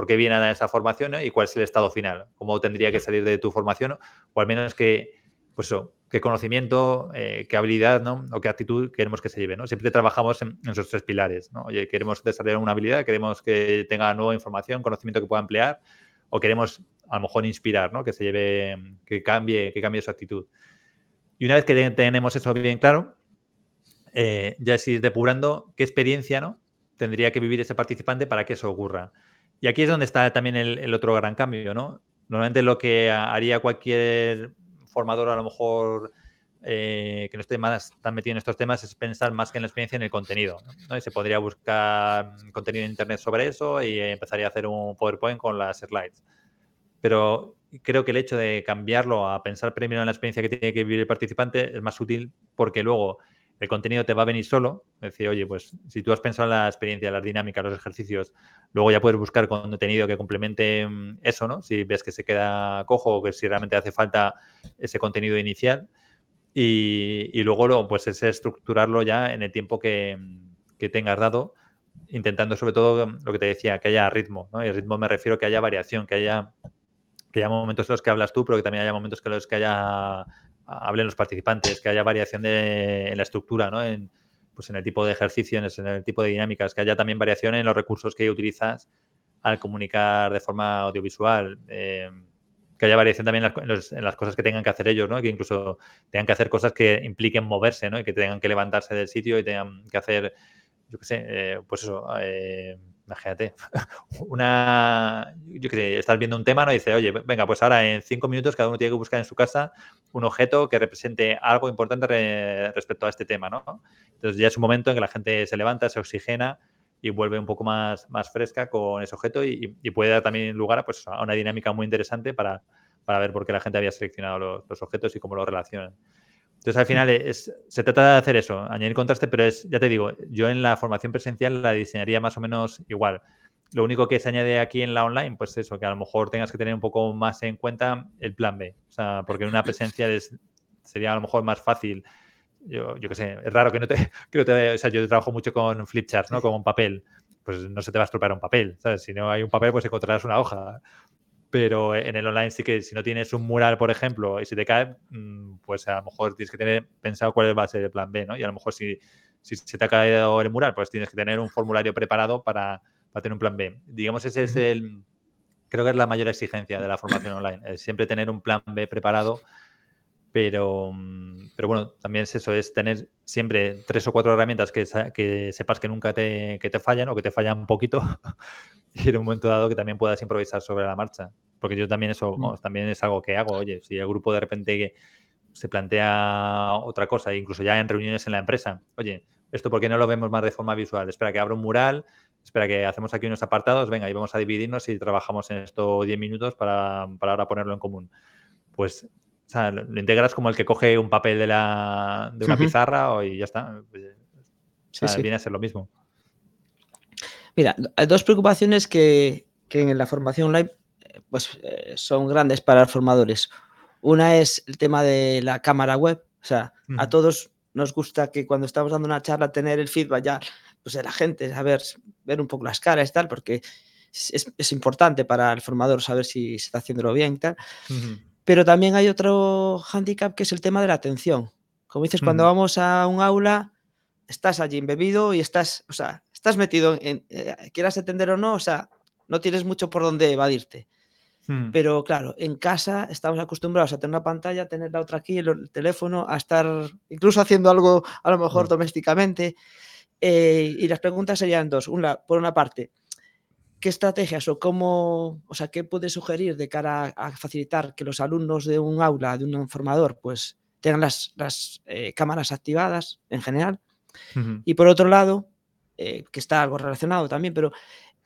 por qué viene a esa formación y cuál es el estado final, cómo tendría que salir de tu formación, o al menos que, pues qué conocimiento, eh, qué habilidad ¿no? o qué actitud queremos que se lleve. ¿no? Siempre trabajamos en, esos tres pilares. ¿no? Oye, queremos desarrollar una habilidad, queremos que tenga nueva información, conocimiento que pueda emplear, o queremos a lo mejor inspirar, ¿no? que se lleve, que cambie, que cambie su actitud. Y una vez que tenemos eso bien claro, eh, ya es depurando qué experiencia ¿no? tendría que vivir ese participante para que eso ocurra. Y aquí es donde está también el, otro gran cambio. ¿no? Normalmente lo que haría cualquier formador a lo mejor eh, que no esté más tan metido en estos temas es pensar más que en la experiencia en el contenido. Y se podría buscar contenido en Internet sobre eso y empezaría a hacer un PowerPoint con las slides. Pero creo que el hecho de cambiarlo a pensar primero en la experiencia que tiene que vivir el participante es más útil porque luego el contenido te va a venir solo. Es decir, oye, pues si tú has pensado en la experiencia, las dinámicas, los ejercicios, luego ya puedes buscar contenido que complemente mm, eso, ¿no? Si ves que se queda cojo o que si realmente hace falta ese contenido inicial. Y, luego pues es estructurarlo ya en el tiempo que, que, tengas dado, intentando sobre todo mm, lo que te decía, que haya ritmo, ¿no? Y el ritmo me refiero a que haya variación, que haya, que haya momentos en los que hablas tú, pero que también haya momentos en los que haya hablen los participantes, que haya variación de, en la estructura, ¿no? En, pues en el tipo de ejercicios, en el tipo de dinámicas, que haya también variación en los recursos que utilizas al comunicar de forma audiovisual. Eh, que haya variación también en las, cosas que tengan que hacer ellos, ¿no? Que incluso tengan que hacer cosas que impliquen moverse, ¿no? Y que tengan que levantarse del sitio y tengan que hacer, yo qué sé, eh, pues eso, eh, imagínate, una, yo qué sé, estás viendo un tema, ¿no? Y dice, oye, venga, pues ahora en cinco minutos cada uno tiene que buscar en su casa un objeto que represente algo importante respecto a este tema, ¿no? Entonces ya es un momento en que la gente se levanta, se oxigena y vuelve un poco más, más fresca con ese objeto y, puede dar también lugar a, pues, a una dinámica muy interesante para, ver por qué la gente había seleccionado los, los objetos y cómo los relacionan. Entonces, al final es, se trata de hacer eso, añadir contraste, pero es, ya te digo, yo en la formación presencial la diseñaría más o menos igual. Lo único que se añade aquí en la online, pues eso, que a lo mejor tengas que tener un poco más en cuenta el plan B. O sea, porque en una presencia sería a lo mejor más fácil. Yo, yo qué sé, es raro que no te, que te. O sea, yo trabajo mucho con flipcharts, ¿no? Con un papel. Pues no se te va a estropear un papel, ¿sabes? Si no hay un papel, pues encontrarás una hoja pero en el online sí que si no tienes un mural, por ejemplo, y si te cae, mm, pues a lo mejor tienes que tener pensado cuál va a ser el plan B, ¿no? Y a lo mejor si, si se te ha caído el mural, pues tienes que tener un formulario preparado para, para tener un plan B. Digamos, ese es el, creo que es la mayor exigencia de la formación online, es siempre tener un plan B preparado, pero, mm, pero bueno, también es eso, es tener siempre tres o cuatro herramientas que, que sepas que nunca te, que te fallan o que te fallan un poquito y en un momento dado que también puedas improvisar sobre la marcha. Porque yo también eso mm. también es algo que hago. Oye, si el grupo de repente se plantea otra cosa, incluso ya en reuniones en la empresa, oye, esto porque no lo vemos más de forma visual. Espera que abra un mural, espera que hacemos aquí unos apartados, venga, y vamos a dividirnos y trabajamos en esto 10 minutos para, para ahora ponerlo en común. Pues o sea, lo, integras como el que coge un papel de, la, de una pizarra y ya está. Pues, viene a ser lo mismo. Mira, hay dos preocupaciones que, en la formación online pues, eh, son grandes para los formadores. Una es el tema de la cámara web. O sea, a todos nos gusta que cuando estamos dando una charla tener el feedback ya pues, de la gente, saber ver un poco las caras y tal, porque es, importante para el formador saber si se está haciéndolo bien y tal. Pero también hay otro hándicap que es el tema de la atención. Como dices, cuando vamos a un aula, estás allí embebido y estás, o sea, estás metido en, eh, quieras atender o no, o sea, no tienes mucho por dónde evadirte. Hmm. Pero claro, en casa estamos acostumbrados a tener una pantalla, tener la otra aquí, el, teléfono, a estar incluso haciendo algo a lo mejor hmm. domésticamente. Eh, y las preguntas serían dos. Una, por una parte, ¿qué estrategias o cómo, o sea, qué puede sugerir de cara a, facilitar que los alumnos de un aula, de un formador, pues tengan las, eh, cámaras activadas en general? Y por otro lado, eh, que está algo relacionado también, pero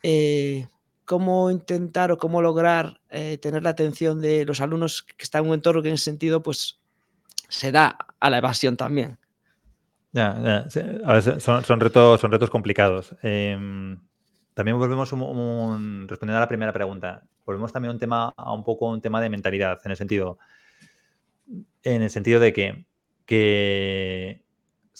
eh, cómo intentar o cómo lograr tener la atención de los alumnos que están en un entorno que en ese sentido, pues se da a la evasión también. Ya, A veces son, retos, son retos complicados. Em, también volvemos respondiendo a la primera pregunta, volvemos también a un tema, a un poco un tema de mentalidad, en el sentido, en el sentido de que, que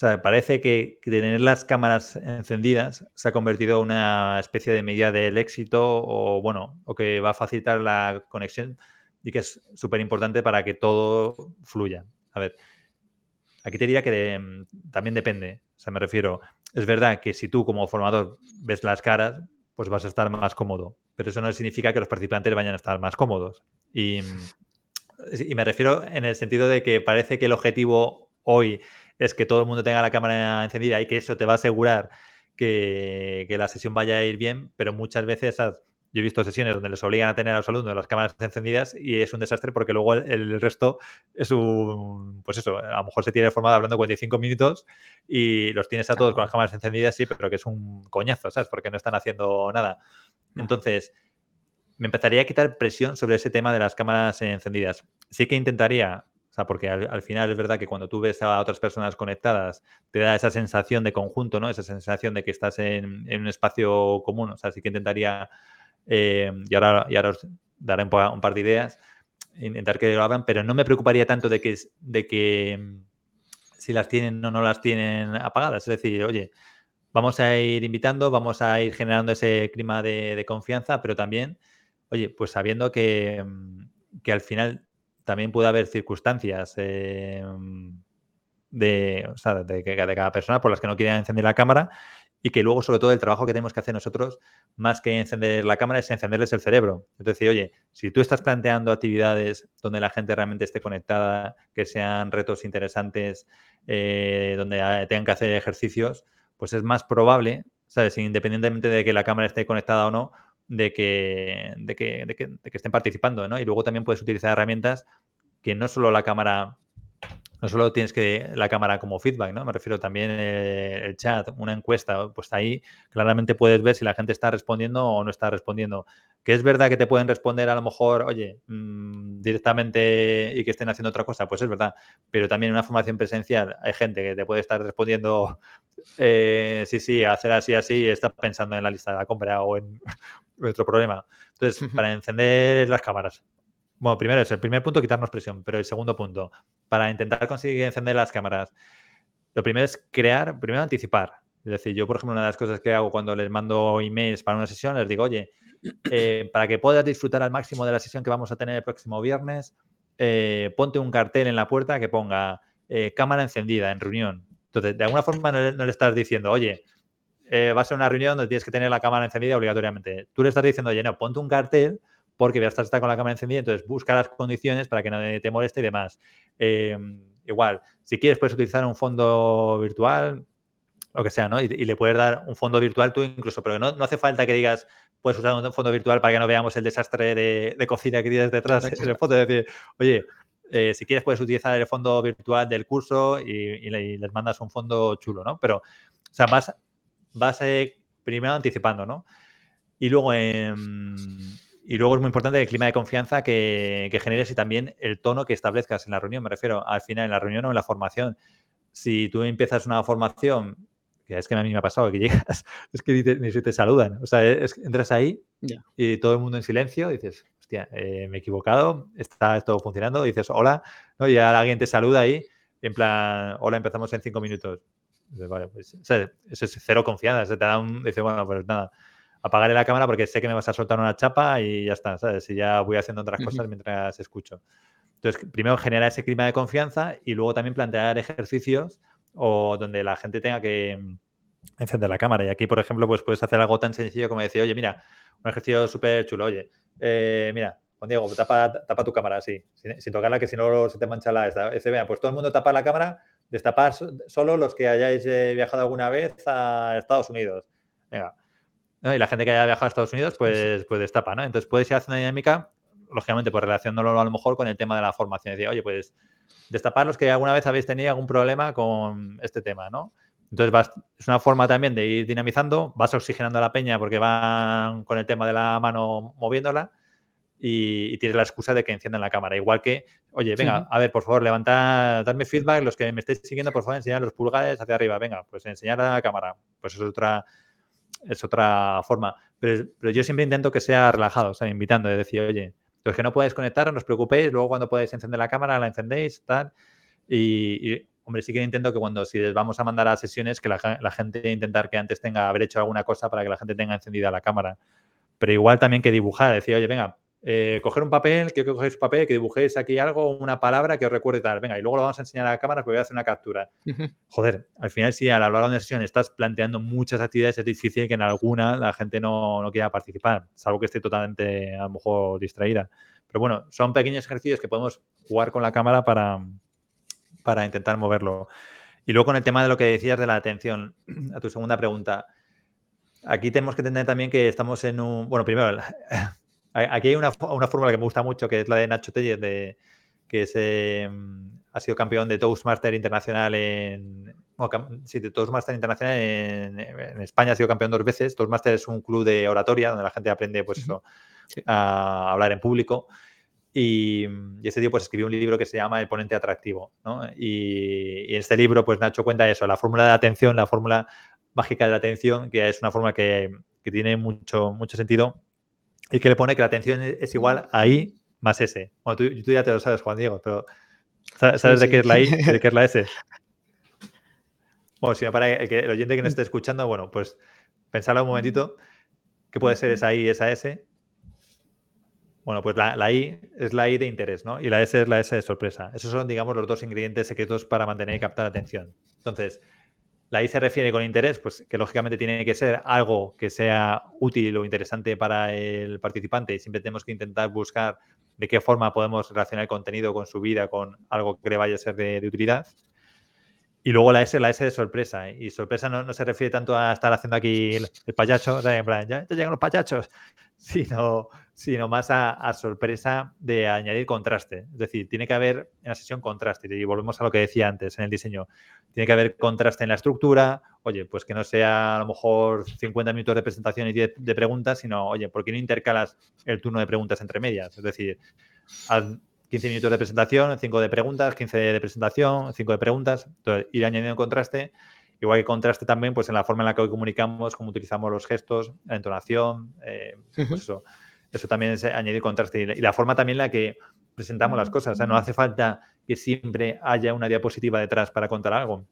o parece que, tener las cámaras encendidas se ha convertido en una especie de medida del éxito o, bueno, o que va a facilitar la conexión y que es súper importante para que todo fluya. A ver, aquí te diría que también depende. O me refiero, es verdad que si tú como formador ves las caras, pues vas a estar más cómodo, pero eso no significa que los participantes vayan a estar más cómodos. Y, me refiero en el sentido de que parece que el objetivo hoy es que todo el mundo tenga la cámara encendida y que eso te va a asegurar que, que la sesión vaya a ir bien, pero muchas veces yo he visto sesiones donde les obligan a tener a los alumnos las cámaras encendidas y es un desastre porque luego el, resto es un, pues eso, a lo mejor se tiene formado hablando 45 minutos y los tienes a todos con las cámaras encendidas, sí, pero que es un coñazo, ¿sabes? Porque no están haciendo nada. Entonces, me empezaría a quitar presión sobre ese tema de las cámaras encendidas. Sí que intentaría, o sea, porque al, final es verdad que cuando tú ves a otras personas conectadas, te da esa sensación de conjunto, ¿no? Esa sensación de que estás en, en un espacio común. O sea, sí que intentaría eh, y, ahora, y ahora os daré un, par de ideas, intentar que lo hagan, pero no me preocuparía tanto de que, de que mm, si las tienen o no las tienen apagadas. Es decir, oye, vamos a ir invitando, vamos a ir generando ese clima de, confianza, pero también, oye, pues sabiendo que, mm, que, al final también puede haber circunstancias eh, de, o sea, de, de, cada persona por las que no quieren encender la cámara y que luego, sobre todo, el trabajo que tenemos que hacer nosotros, más que encender la cámara, es encenderles el cerebro. Es decir, oye, si tú estás planteando actividades donde la gente realmente esté conectada, que sean retos interesantes, eh, donde tengan que hacer ejercicios, pues es más probable, ¿sabes? Independientemente de que la cámara esté conectada o no, de que, de que, de que, de que estén participando, ¿no? Y luego también puedes utilizar herramientas que no solo la cámara no solo tienes que la cámara como feedback, ¿no? Me refiero también eh, el chat, una encuesta, pues ahí claramente puedes ver si la gente está respondiendo o no está respondiendo. Que es verdad que te pueden responder a lo mejor, oye, mm, directamente y que estén haciendo otra cosa, pues es verdad. Pero también en una formación presencial hay gente que te puede estar respondiendo, eh, sí, sí, hacer así, así, y estás pensando en la lista de la compra o en otro problema. Entonces, para encender las cámaras, bueno, primero es el primer punto, quitarnos presión, pero el segundo punto, para intentar conseguir encender las cámaras, lo primero es crear, primero anticipar. Es decir, yo, por ejemplo, una de las cosas que hago cuando les mando emails para una sesión, les digo, oye, eh, para que puedas disfrutar al máximo de la sesión que vamos a tener el próximo viernes, eh, ponte un cartel en la puerta que ponga eh, cámara encendida en reunión. Entonces, de alguna forma no le, estás diciendo, oye, va a ser una reunión donde tienes que tener la cámara encendida obligatoriamente. Tú le estás diciendo, oye, no, ponte un cartel porque ya estás con la cámara encendida, entonces busca las condiciones para que no te moleste y demás. Em, igual, si quieres puedes utilizar un fondo virtual, lo que sea, ¿no? Y, le puedes dar un fondo virtual tú incluso, pero no, no, hace falta que digas, puedes usar un fondo virtual para que no veamos el desastre de, cocina que tienes detrás en el fondo. Es decir, oye, eh, si quieres puedes utilizar el fondo virtual del curso y, les mandas un fondo chulo, ¿no? Pero, o sea, vas, vas eh, primero anticipando, ¿no? Y luego, em, y luego es muy importante el clima de confianza que, que, generes y también el tono que establezcas en la reunión. Me refiero al final en la reunión o en la formación. Si tú empiezas una formación que es que a mí me ha pasado, que llegas, es que ni, si te saludan. O sea, es, entras ahí y todo el mundo en silencio, dices, hostia, eh, me he equivocado, está todo funcionando, dices, hola, ¿no? y alguien te saluda ahí, en plan, hola, empezamos en cinco minutos. Vale, pues, o sea, eso es cero confianza, se te da un, dice, bueno, pues nada, apagaré la cámara porque sé que me vas a soltar una chapa y ya está, ¿sabes? Y ya voy haciendo otras cosas mientras escucho. Entonces, primero genera ese clima de confianza y luego también plantear ejercicios o donde la gente tenga que mm, encender la cámara. Y aquí, por ejemplo, pues puedes hacer algo tan sencillo como decir, oye, mira, un ejercicio súper chulo, oye, eh, mira, Juan Diego, tapa, tapa tu cámara así, sin, tocarla, que si no se te mancha la esta. Ese, vea, pues todo el mundo tapa la cámara, destapar solo los que hayáis eh, viajado alguna vez a Estados Unidos. Venga. Y la gente que haya viajado a Estados Unidos, pues, pues destapa, ¿no? Entonces ir haciendo una dinámica, lógicamente, pues relacionándolo a lo mejor con el tema de la formación. Decir, oye, pues destapar los que alguna vez habéis tenido algún problema con este tema, ¿no? Entonces vas, es una forma también de ir dinamizando, vas oxigenando a la peña porque van con el tema de la mano moviéndola y, tienes la excusa de que enciendan la cámara. Igual que, oye, venga, a ver, por favor, levantad, dadme feedback, los que me estéis siguiendo, por favor, enseñad los pulgares hacia arriba. Venga, pues enseñar a la cámara. Pues es otra, es otra forma. Pero, pero yo siempre intento que sea relajado, o sea, invitando, es decir, oye, los que no podéis conectar, no os preocupéis, luego cuando podáis encender la cámara, la encendéis, tal. Y, hombre, sí que intento que cuando si les vamos a mandar a sesiones, que la, gente intentar que antes tenga haber hecho alguna cosa para que la gente tenga encendida la cámara. Pero igual también que dibujar, decir, oye, venga, eh, coger un papel, quiero que cogéis papel, que dibujéis aquí algo, una palabra que os recuerde tal. Venga, y luego lo vamos a enseñar a la cámara, que voy a hacer una captura. Joder, al final, si a la hora de una sesión estás planteando muchas actividades, es difícil que en alguna la gente no, no quiera participar, salvo que esté totalmente, a lo mejor, distraída. Pero bueno, son pequeños ejercicios que podemos jugar con la cámara para, para intentar moverlo. Y luego con el tema de lo que decías de la atención, a tu segunda pregunta. Aquí tenemos que entender también que estamos en un... Bueno, primero, Aquí hay una, una, fórmula que me gusta mucho, que es la de Nacho Tellez, de, que es, em, ha sido campeón de Toastmaster Internacional en... sí, de Toastmaster Internacional en, España ha sido campeón dos veces. Toastmaster es un club de oratoria donde la gente aprende pues eso, a hablar en público. Y, y, este tío pues escribió un libro que se llama El ponente atractivo. ¿no? Y, y, en este libro pues Nacho cuenta eso, la fórmula de atención, la fórmula mágica de la atención, que es una fórmula que, que tiene mucho, mucho sentido y que le pone que la atención es igual a I más S. Bueno, tú, tú ya te lo sabes, Juan Diego, pero ¿sabes, de qué es la I y de qué es la S? Bueno, si para el, que, el oyente que nos esté escuchando, bueno, pues pensarlo un momentito. ¿Qué puede ser esa I y esa S? Bueno, pues la, la, I es la I de interés, ¿no? Y la S es la S de sorpresa. Esos son, digamos, los dos ingredientes secretos para mantener y captar atención. Entonces, la I se refiere con interés, pues que lógicamente tiene que ser algo que sea útil o interesante para el participante y siempre tenemos que intentar buscar de qué forma podemos relacionar el contenido con su vida, con algo que le vaya a ser de, utilidad. Y luego la S, la S de sorpresa. Y sorpresa no, se refiere tanto a estar haciendo aquí el, payacho, en plan, ya llegan los payachos, sino, sino más a, sorpresa de añadir contraste. Es decir, tiene que haber en la sesión contraste. Y volvemos a lo que decía antes en el diseño. Tiene que haber contraste en la estructura. Oye, pues que no sea a lo mejor 50 minutos de presentación y 10 de preguntas, sino, oye, ¿por qué no intercalas el turno de preguntas entre medias? Es decir, 15 minutos de presentación, 5 de preguntas, 15 de presentación, 5 de preguntas. Entonces, ir añadiendo contraste Igual que contraste también pues, en la forma en la que hoy comunicamos, cómo utilizamos los gestos, la entonación, eh, pues eso, eso también es añadir contraste. Y la forma también en la que presentamos las cosas. O sea, no hace falta que siempre haya una diapositiva detrás para contar algo.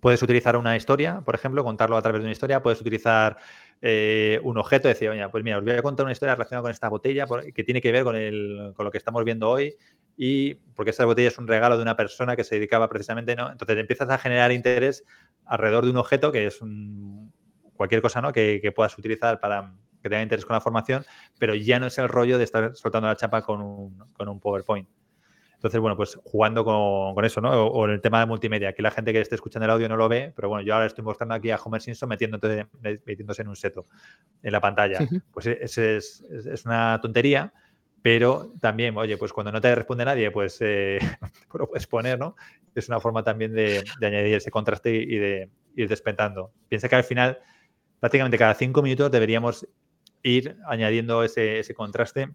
Puedes utilizar una historia, por ejemplo, contarlo a través de una historia. Puedes utilizar eh, un objeto, decir, oye, pues mira, os voy a contar una historia relacionada con esta botella que tiene que ver con, el, con lo que estamos viendo hoy y porque esta botella es un regalo de una persona que se dedicaba precisamente, ¿no? Entonces empiezas a generar interés alrededor de un objeto que es cualquier cosa ¿no? que, puedas utilizar para que tenga interés con la formación, pero ya no es el rollo de estar soltando la chapa con un, PowerPoint. Entonces, bueno, pues jugando con, eso, ¿no? O, en el tema de multimedia. Aquí la gente que esté escuchando el audio no lo ve, pero bueno, yo ahora estoy mostrando aquí a Homer Simpson metiéndose, metiéndose en un seto en la pantalla. Pues es, es, una tontería, pero también, oye, pues cuando no te responde nadie, pues eh, lo puedes poner, ¿no? Es una forma también de, añadir ese contraste y de ir despentando. Piensa que al final, prácticamente cada cinco minutos deberíamos ir añadiendo ese, contraste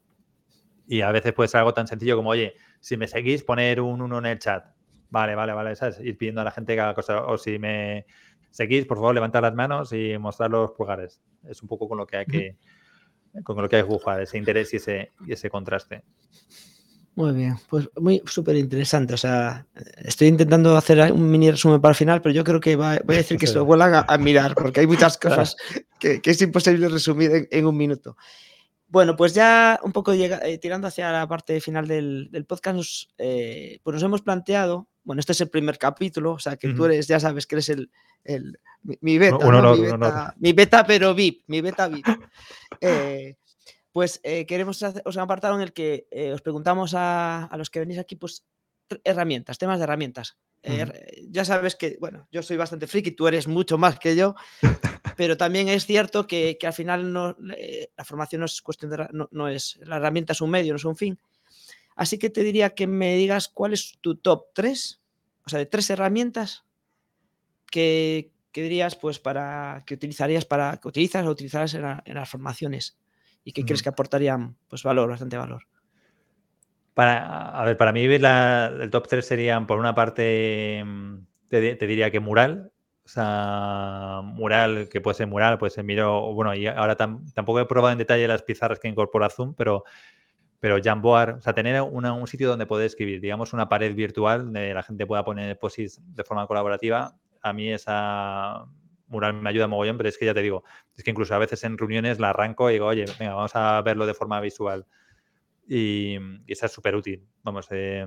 y a veces puede ser algo tan sencillo como, oye, si me seguís, poner un uno en el chat. Vale, vale, vale, ¿sabes? Ir pidiendo a la gente cada cosa. O si me seguís, por favor, levantad las manos y mostrar los pulgares. Es un poco con lo que hay que con lo que hay que jugar, ese interés y ese, y ese contraste. Muy bien, pues muy súper interesante. O sea, estoy intentando hacer un mini resumen para el final, pero yo creo que voy a decir que se lo vuelvan a, mirar, porque hay muchas cosas que, es imposible resumir en, un minuto. Bueno, pues ya un poco eh, tirando hacia la parte final del, podcast, nos, eh, pues nos hemos planteado, bueno, este es el primer capítulo, o sea que tú eres, ya sabes que eres el, mi, beta, mi, beta, pero VIP, mi beta VIP. Eh, pues queremos hacer un apartado en el que os preguntamos a, los que venís aquí, pues herramientas, temas de herramientas. Ya sabes que, bueno, yo soy bastante friki, tú eres mucho más que yo, pero también es cierto que, al final no, la formación no es cuestión de, no, es, la herramienta es un medio, no es un fin. Así que te diría que me digas cuál es tu top 3, o sea, de tres herramientas que, dirías pues para que utilizarías para que utilizas o utilizarás en, las formaciones y que crees que aportarían pues valor, bastante valor? Para, a ver, para mí el top 3 serían, por una parte, mm, te, diría que mural, o sea, mural, que puede ser mural, puede ser miro, bueno, y ahora tampoco he probado en detalle las pizarras que incorpora Zoom, pero, pero Jamboard, o sea, tener un sitio donde poder escribir, digamos, una pared virtual donde la gente pueda poner posis de forma colaborativa, a mí esa mural me ayuda mogollón, pero es que ya te digo, es que incluso a veces en reuniones la arranco y digo, oye, venga, vamos a verlo de forma visual. Y, esa es súper útil. Vamos, eh,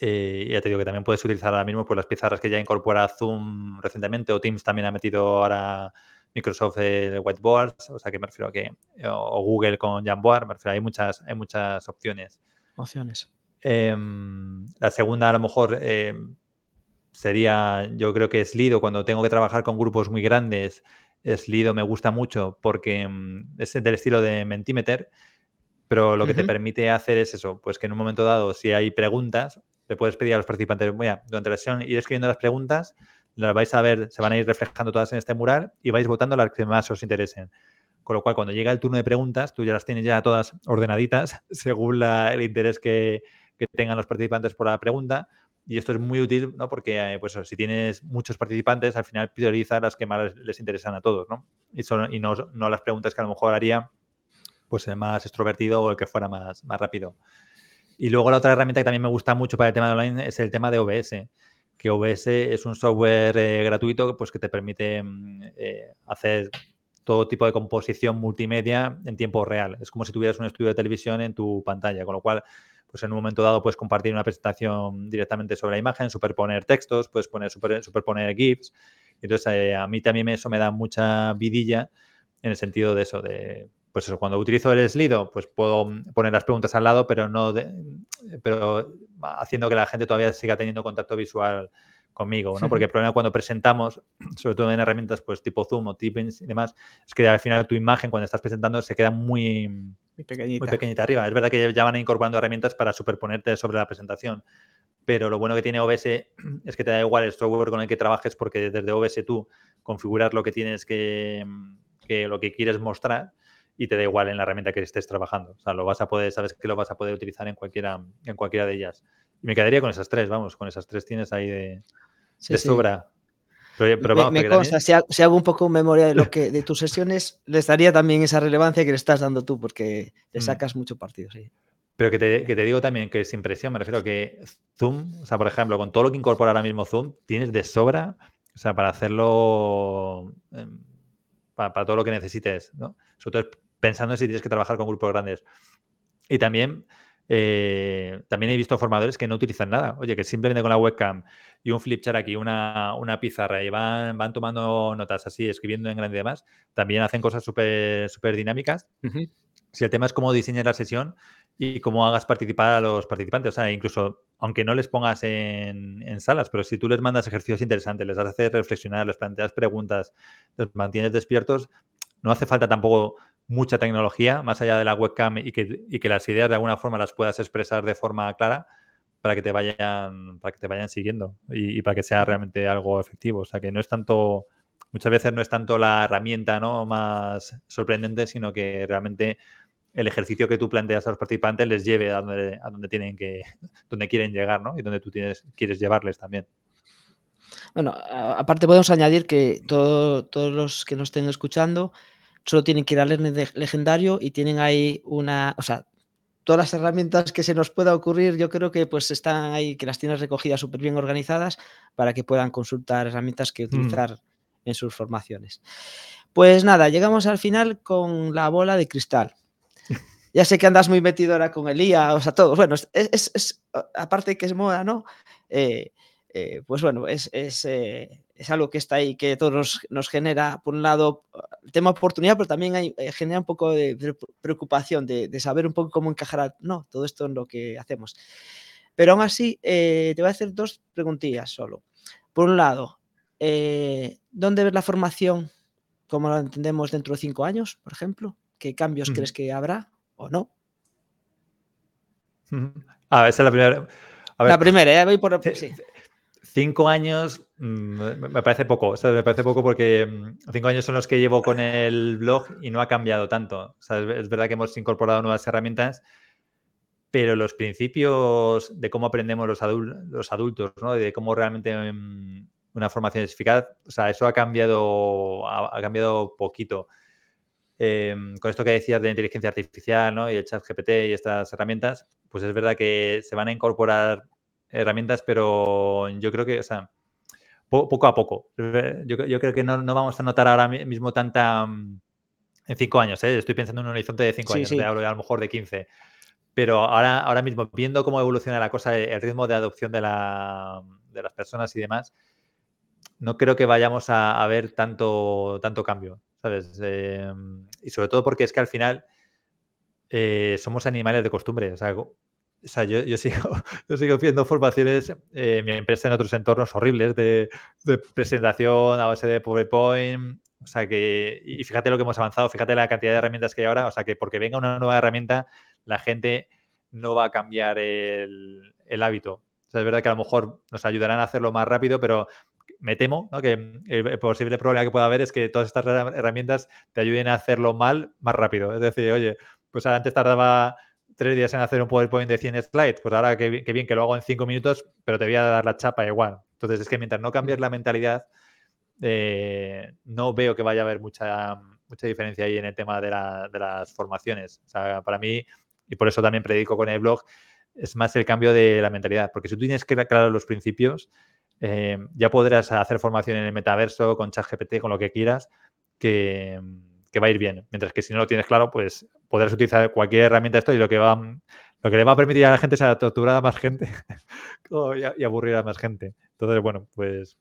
eh, ya te digo que también puedes utilizar ahora mismo pues, las pizarras que ya incorpora Zoom recientemente o Teams también ha metido ahora Microsoft el Whiteboards, o sea que me refiero a que, o, Google con Jamboard, me refiero, hay muchas, hay muchas opciones. Opciones. Em, la segunda, a lo mejor, em, sería, yo creo que Slido, cuando tengo que trabajar con grupos muy grandes, Slido me gusta mucho porque mm, es del estilo de Mentimeter, pero lo que te permite hacer es eso, pues que en un momento dado, si hay preguntas, le puedes pedir a los participantes, a durante la sesión ir escribiendo las preguntas, las vais a ver, se van a ir reflejando todas en este mural y vais votando las que más os interesen. Con lo cual, cuando llega el turno de preguntas, tú ya las tienes ya todas ordenaditas según el interés que, tengan los participantes por la pregunta y esto es muy útil, ¿no? Porque, eh, pues, si tienes muchos participantes, al final prioriza las que más les interesan a todos, ¿no? Y no, no, las preguntas que a lo mejor haría, pues, el más extrovertido o el que fuera más, más rápido. Y luego la otra herramienta que también me gusta mucho para el tema de online es el tema de OBS, que OBS es un software eh, gratuito pues, que te permite mm, eh, hacer todo tipo de composición multimedia en tiempo real. Es como si tuvieras un estudio de televisión en tu pantalla, con lo cual pues en un momento dado puedes compartir una presentación directamente sobre la imagen, superponer textos, puedes poner, superponer GIFs. Entonces, eh, a mí también eso me da mucha vidilla en el sentido de eso, de, pues eso, cuando utilizo el Slido, pues puedo poner las preguntas al lado, pero no, pero haciendo que la gente todavía siga teniendo contacto visual conmigo, ¿no? Porque el problema cuando presentamos, sobre todo en herramientas pues tipo Zoom o Teams y demás, es que al final tu imagen cuando estás presentando se queda muy, muy pequeñita. Muy pequeñita arriba. Es verdad que ya van incorporando herramientas para superponerte sobre la presentación. Pero lo bueno que tiene OBS es que te da igual el software con el que trabajes porque desde OBS tú configuras lo que tienes que, lo que quieres mostrar y te da igual en la herramienta que estés trabajando. O sea, lo vas a poder, sabes que lo vas a poder utilizar en cualquiera, en cualquiera de ellas. Y me quedaría con esas tres, vamos, con esas tres tienes ahí de, sobra. Pero, me, consta, si, hago, un poco memoria de lo que de tus sesiones, les daría también esa relevancia que le estás dando tú, porque le mm. sacas mucho partido, sí. Pero que te, digo también que es impresión, me refiero a que Zoom, o sea, por ejemplo, con todo lo que incorpora ahora mismo Zoom, tienes de sobra, o sea, para hacerlo, em, para, todo lo que necesites, ¿no? Sobre todo pensando en si tienes que trabajar con grupos grandes. Y también, eh, también he visto formadores que no utilizan nada. Oye, que simplemente con la webcam y un flipchart aquí, una, una pizarra y van, van tomando notas así, escribiendo en grande y demás, también hacen cosas súper super dinámicas. Si el tema es cómo diseñas la sesión y cómo hagas participar a los participantes, o sea, incluso aunque no les pongas en, en salas, pero si tú les mandas ejercicios interesantes, les haces reflexionar, les planteas preguntas, los mantienes despiertos, no hace falta tampoco mucha tecnología más allá de la webcam y que, y que las ideas de alguna forma las puedas expresar de forma clara para que te vayan, para que te vayan siguiendo y, para que sea realmente algo efectivo. O sea, que no es tanto, muchas veces no es tanto la herramienta ¿no? más sorprendente, sino que realmente el ejercicio que tú planteas a los participantes les lleve a donde, a donde tienen que, donde quieren llegar, ¿no? Y donde tú tienes, quieres llevarles también. Bueno, aparte podemos añadir que todos los que nos estén escuchando solo tienen que ir al legendario y tienen ahí una, o sea, todas las herramientas que se nos pueda ocurrir, yo creo que pues están ahí, que las tienes recogidas súper bien organizadas para que puedan consultar herramientas que mm. utilizar en sus formaciones. Pues nada, llegamos al final con la bola de cristal. Ya sé que andas muy metido ahora con el IA, o sea, todo. Bueno, es, aparte que es moda, ¿no? Eh, eh, pues bueno, es, eh, es, algo que está ahí, que todos nos, genera, por un lado, el tema oportunidad, pero también hay, eh, genera un poco de, preocupación de, saber un poco cómo encajar no, todo esto en lo que hacemos. Pero aún así, te voy a hacer dos preguntillas solo. Por un lado, ¿dónde ves la formación como la entendemos dentro de cinco años, por ejemplo? ¿Qué cambios crees que habrá o no? Ah, esa es la primera. La primera, voy por... Sí. Cinco años mm, me parece poco, me parece poco porque mm, cinco años son los que llevo con el blog y no ha cambiado tanto. es verdad que hemos incorporado nuevas herramientas, pero los principios de cómo aprendemos los, los adultos, ¿no? de cómo realmente mm, una formación es eficaz, o sea, eso ha cambiado, ha, cambiado poquito. Em, con esto que decías de inteligencia artificial ¿no? y el chat GPT y estas herramientas, pues es verdad que se van a incorporar herramientas, pero yo creo que, o sea, poco a poco. Yo, creo que no, vamos a notar ahora mismo tanta... Mm, en cinco años, ¿eh? estoy pensando en un horizonte de cinco años, a lo mejor de 15. Pero ahora, ahora mismo, viendo cómo evoluciona la cosa, el ritmo de adopción de, la, de las personas y demás, no creo que vayamos a, ver tanto, tanto cambio, ¿sabes? Y sobre todo porque es que al final eh, somos animales de costumbre. O sea, o sea, yo, sigo, yo sigo viendo formaciones en mi empresa en otros entornos horribles de, presentación a base de PowerPoint. O sea que, y fíjate lo que hemos avanzado, fíjate la cantidad de herramientas que hay ahora. O sea que porque venga una nueva herramienta, la gente no va a cambiar el, hábito. O sea, es verdad que a lo mejor nos ayudarán a hacerlo más rápido, pero me temo que el posible problema que pueda haber es que todas estas herramientas te ayuden a hacerlo mal más rápido. Es decir, oye, pues antes tardaba tres días en hacer un PowerPoint de 100 slides, pues ahora que, bien que lo hago en cinco minutos, pero te voy a dar la chapa igual. Entonces es que mientras no cambies la mentalidad, eh, no veo que vaya a haber mucha, mucha diferencia ahí en el tema de, las formaciones. O sea, para mí, y por eso también predico con el blog, es más el cambio de la mentalidad. Porque si tú tienes claro los principios, eh, ya podrás hacer formación en el metaverso, con ChatGPT, con lo que quieras, que, va a ir bien. Mientras que si no lo tienes claro, pues podrás utilizar cualquier herramienta de esto y lo que va lo que le va a permitir a la gente es torturar a más gente y, aburrir a más gente. Entonces, bueno, pues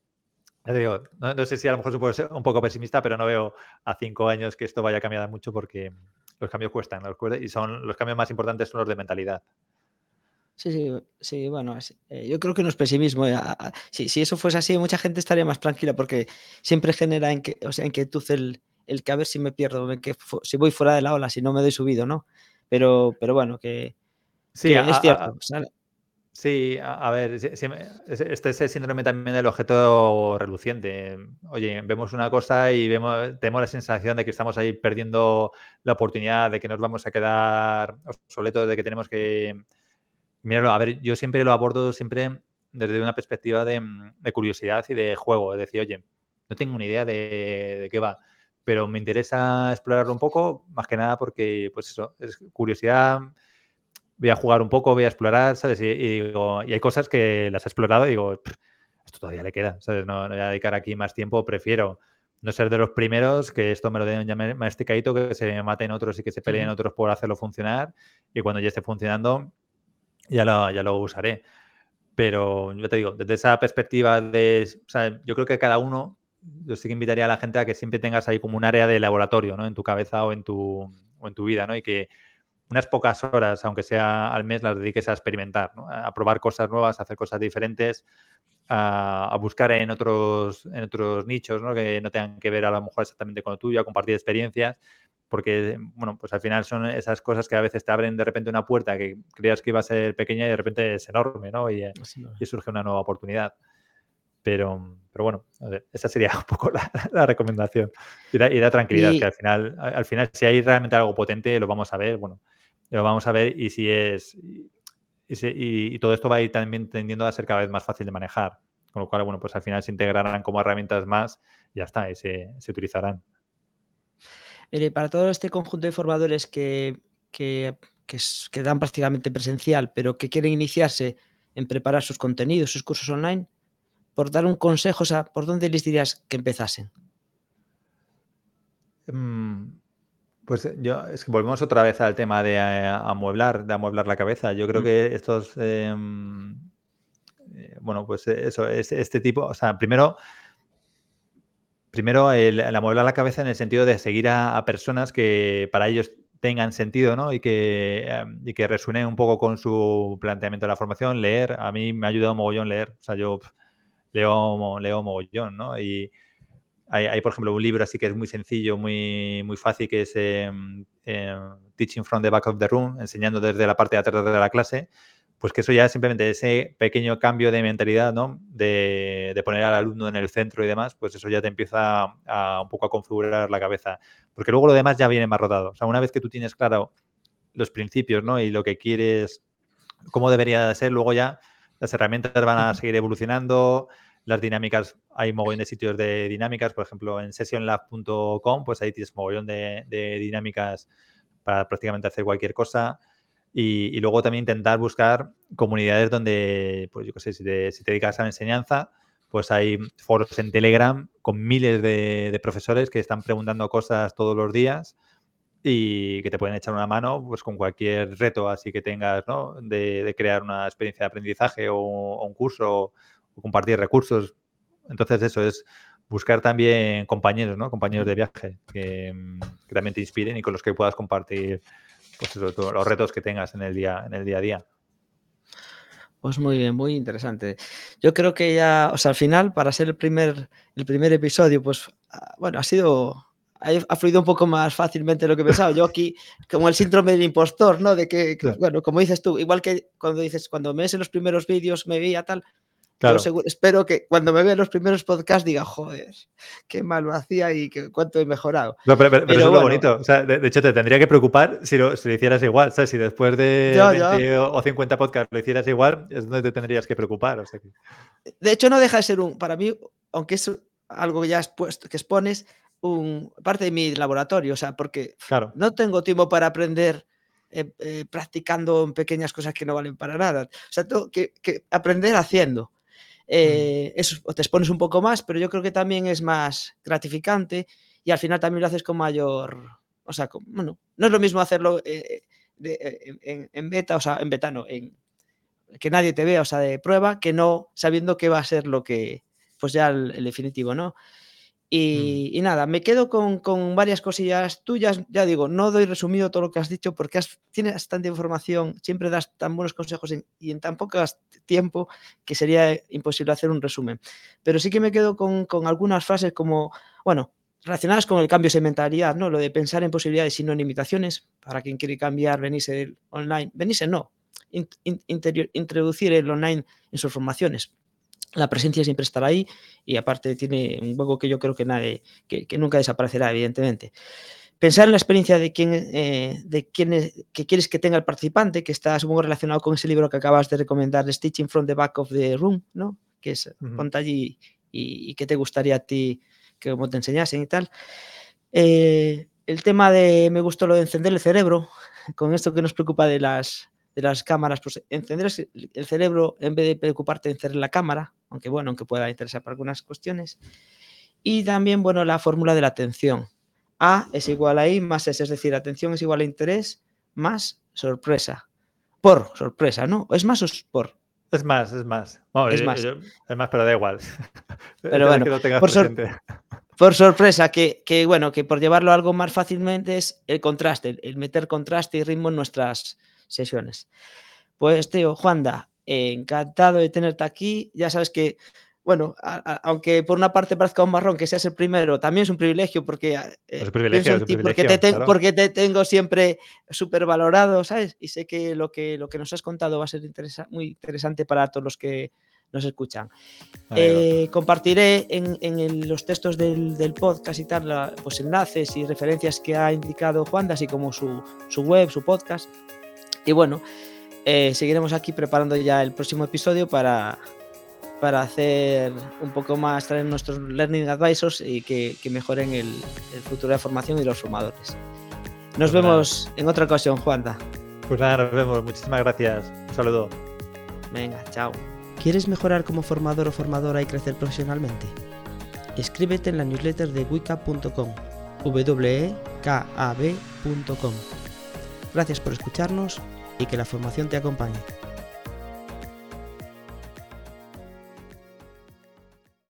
digo, no, sé si a lo mejor puede ser un poco pesimista, pero no veo a cinco años que esto vaya a cambiar mucho porque los cambios cuestan, y son los cambios más importantes son los de mentalidad. Sí, sí, sí, bueno, eh, yo creo que no es pesimismo. Eh, si, eso fuese así, mucha gente estaría más tranquila porque siempre genera en que, o sea, inquietud el, el que a ver si me pierdo, que si voy fuera de la ola, si no me doy subido, ¿no? Pero, pero bueno, que, sí, es cierto. sí, a, ver, este es el síndrome también del objeto reluciente. Oye, vemos una cosa y vemos, tenemos la sensación de que estamos ahí perdiendo la oportunidad, de que nos vamos a quedar obsoletos, de que tenemos que... Míralo, a ver, yo siempre lo abordo siempre desde una perspectiva de, curiosidad y de juego. Es decir, oye, no tengo ni idea de qué va pero me interesa explorarlo un poco, más que nada porque, pues eso, es curiosidad, voy a jugar un poco, voy a explorar, ¿sabes? Y, hay cosas que las he explorado y digo, esto todavía le queda, ¿sabes? No, voy a dedicar aquí más tiempo, prefiero no ser de los primeros, que esto me lo den ya masticadito, que se maten otros y que se peleen otros por hacerlo funcionar y cuando ya esté funcionando ya lo, ya lo usaré. Pero yo te digo, desde esa perspectiva de, o sea, yo creo que cada uno yo sí que invitaría a la gente a que siempre tengas ahí como un área de laboratorio, ¿no? En tu cabeza o en tu, o en tu vida, ¿no? Y que unas pocas horas, aunque sea al mes, las dediques a experimentar, ¿no? A probar cosas nuevas, a hacer cosas diferentes, a, buscar en otros, en otros nichos, ¿no? Que no tengan que ver a lo mejor exactamente con lo tuyo, a compartir experiencias porque, bueno, pues al final son esas cosas que a veces te abren de repente una puerta que creías que iba a ser pequeña y de repente es enorme, ¿no? Y, y surge una nueva oportunidad. Pero, pero bueno, esa sería un poco la, recomendación. Y da, tranquilidad, que al final, al final, si hay realmente algo potente, lo vamos a ver, bueno, lo vamos a ver y si es... Y, todo esto va a ir también tendiendo a ser cada vez más fácil de manejar. Con lo cual, bueno, pues al final se integrarán como herramientas más y ya está, y se, utilizarán. para todo este conjunto de formadores que, que, que, dan prácticamente presencial, pero que quieren iniciarse en preparar sus contenidos, sus cursos online, por dar un consejo, o sea, ¿por dónde les dirías que empezasen? Mm, pues yo, es que volvemos otra vez al tema de eh, amueblar, de amueblar la cabeza. Yo creo mm. que estos, em, eh, bueno, pues eso, es, este tipo, o sea, primero, primero el, amueblar la cabeza en el sentido de seguir a, personas que para ellos tengan sentido, ¿no? Y que, em, y que resuenen un poco con su planteamiento de la formación, leer. A mí me ha ayudado mogollón leer. O sea, yo leo, leo mogollón, ¿no? Y hay, por ejemplo, un libro así que es muy sencillo, muy, muy fácil, que es em, Teaching from the Back of the Room, enseñando desde la parte de atrás de la clase, pues que eso ya simplemente ese pequeño cambio de mentalidad, ¿no? De, de, poner al alumno en el centro y demás, pues eso ya te empieza a, un poco a configurar la cabeza. Porque luego lo demás ya viene más rodado. O sea, una vez que tú tienes claro los principios, ¿no? Y lo que quieres, cómo debería ser, luego ya las herramientas van a seguir evolucionando, las dinámicas, hay mogollón de sitios de dinámicas, por ejemplo, en sessionlab.com, pues ahí tienes mogollón de, dinámicas para prácticamente hacer cualquier cosa. Y, luego también intentar buscar comunidades donde, pues yo qué sé, si te, dedicas a la enseñanza, pues hay foros en Telegram con miles de, profesores que están preguntando cosas todos los días y que te pueden echar una mano pues con cualquier reto así que tengas, ¿no? De, crear una experiencia de aprendizaje o, o un curso compartir recursos. Entonces eso es buscar también compañeros, ¿no? Compañeros de viaje que, también te inspiren y con los que puedas compartir pues los retos que tengas en el día, en el día a día. Pues muy bien, muy interesante. Yo creo que ya, o sea, al final, para ser el primer, el primer episodio, pues, ah, bueno, ha sido, ha, fluido un poco más fácilmente de lo que pensaba. Yo aquí, como el síndrome del impostor, ¿no? De que, bueno, como dices tú, igual que cuando dices, cuando me ves en los primeros vídeos, me veía tal, espero que cuando me vean los primeros podcasts diga, joder, qué mal lo hacía y que, cuánto he mejorado. pero, eso es lo bonito. de, hecho, te tendría que preocupar si lo, si hicieras igual. Si después de 20 o 50 podcasts lo hicieras igual, es donde te tendrías que preocupar. De hecho, no deja de ser un, para mí, aunque es algo que ya has puesto, que expones, un, parte de mi laboratorio. O sea, porque no tengo tiempo para aprender. Eh, eh, practicando en pequeñas cosas que no valen para nada. O sea, tengo que aprender haciendo. Eh, eso, te expones un poco más, pero yo creo que también es más gratificante y al final también lo haces con mayor, o sea, bueno, no es lo mismo hacerlo eh, en, beta, o sea, en beta no, en que nadie te vea, o sea, de prueba, que no sabiendo que va a ser lo que, pues ya el definitivo, ¿no? Mm. Y, nada, me quedo con, varias cosillas tuyas. Ya digo, no doy resumido todo lo que has dicho porque tienes tanta información, siempre das tan buenos consejos y en tan poco tiempo que sería imposible hacer un resumen. Pero sí que me quedo con, algunas frases como, bueno, relacionadas con el cambio de mentalidad, ¿no? Lo de pensar en posibilidades y no en limitaciones. Para quien quiere cambiar, venirse online. Venirse no, introducir el online en sus formaciones la presencia siempre estará ahí y aparte tiene un juego que yo creo que nadie, que, nunca desaparecerá, evidentemente. Pensar en la experiencia de quién, eh, de quién que quieres que tenga el participante, que está supongo relacionado con ese libro que acabas de recomendar, Stitching from the Back of the Room, ¿no? Que es uh allí y, que te gustaría a ti que como te enseñasen y tal. Eh, el tema de me gustó lo de encender el cerebro, con esto que nos preocupa de las de las cámaras, pues encender el cerebro en vez de preocuparte de encender la cámara, aunque bueno, aunque pueda interesar para algunas cuestiones. Y también, bueno, la fórmula de la atención. A es igual a I más S, es decir, atención es igual a interés más sorpresa. Por sorpresa, ¿no? ¿Es más o es por? Es más, es más. es, más. es más, pero da igual. Pero bueno, por, por, sorpresa, que, que, bueno, que por llevarlo algo más fácilmente es el contraste, el meter contraste y ritmo en nuestras, sesiones. Pues, tío, Juanda, encantado de tenerte aquí. Ya sabes que bueno, aunque por una parte parezca un marrón que seas el primero, también es un privilegio porque, eh, privilegio, porque, te porque, te tengo siempre súper valorado, ¿sabes? Y sé que lo, que lo que nos has contado va a ser muy interesante para todos los que nos escuchan. Eh, compartiré en, los textos del, podcast y tal, pues enlaces y referencias que ha indicado Juan, así como su, web, su podcast. Y bueno, eh, seguiremos aquí preparando ya el próximo episodio para, para hacer un poco más, traer nuestros Learning Advisors y que, mejoren el, futuro de formación y los formadores. Nos pues vemos en otra ocasión, Juanda. Pues nada, nos vemos. Muchísimas gracias. Un saludo. Venga, chao. ¿Quieres mejorar como formador o formadora y crecer profesionalmente? Escríbete en la newsletter de wicab.com, wekab.com. Gracias por escucharnos y que la formación te acompañe.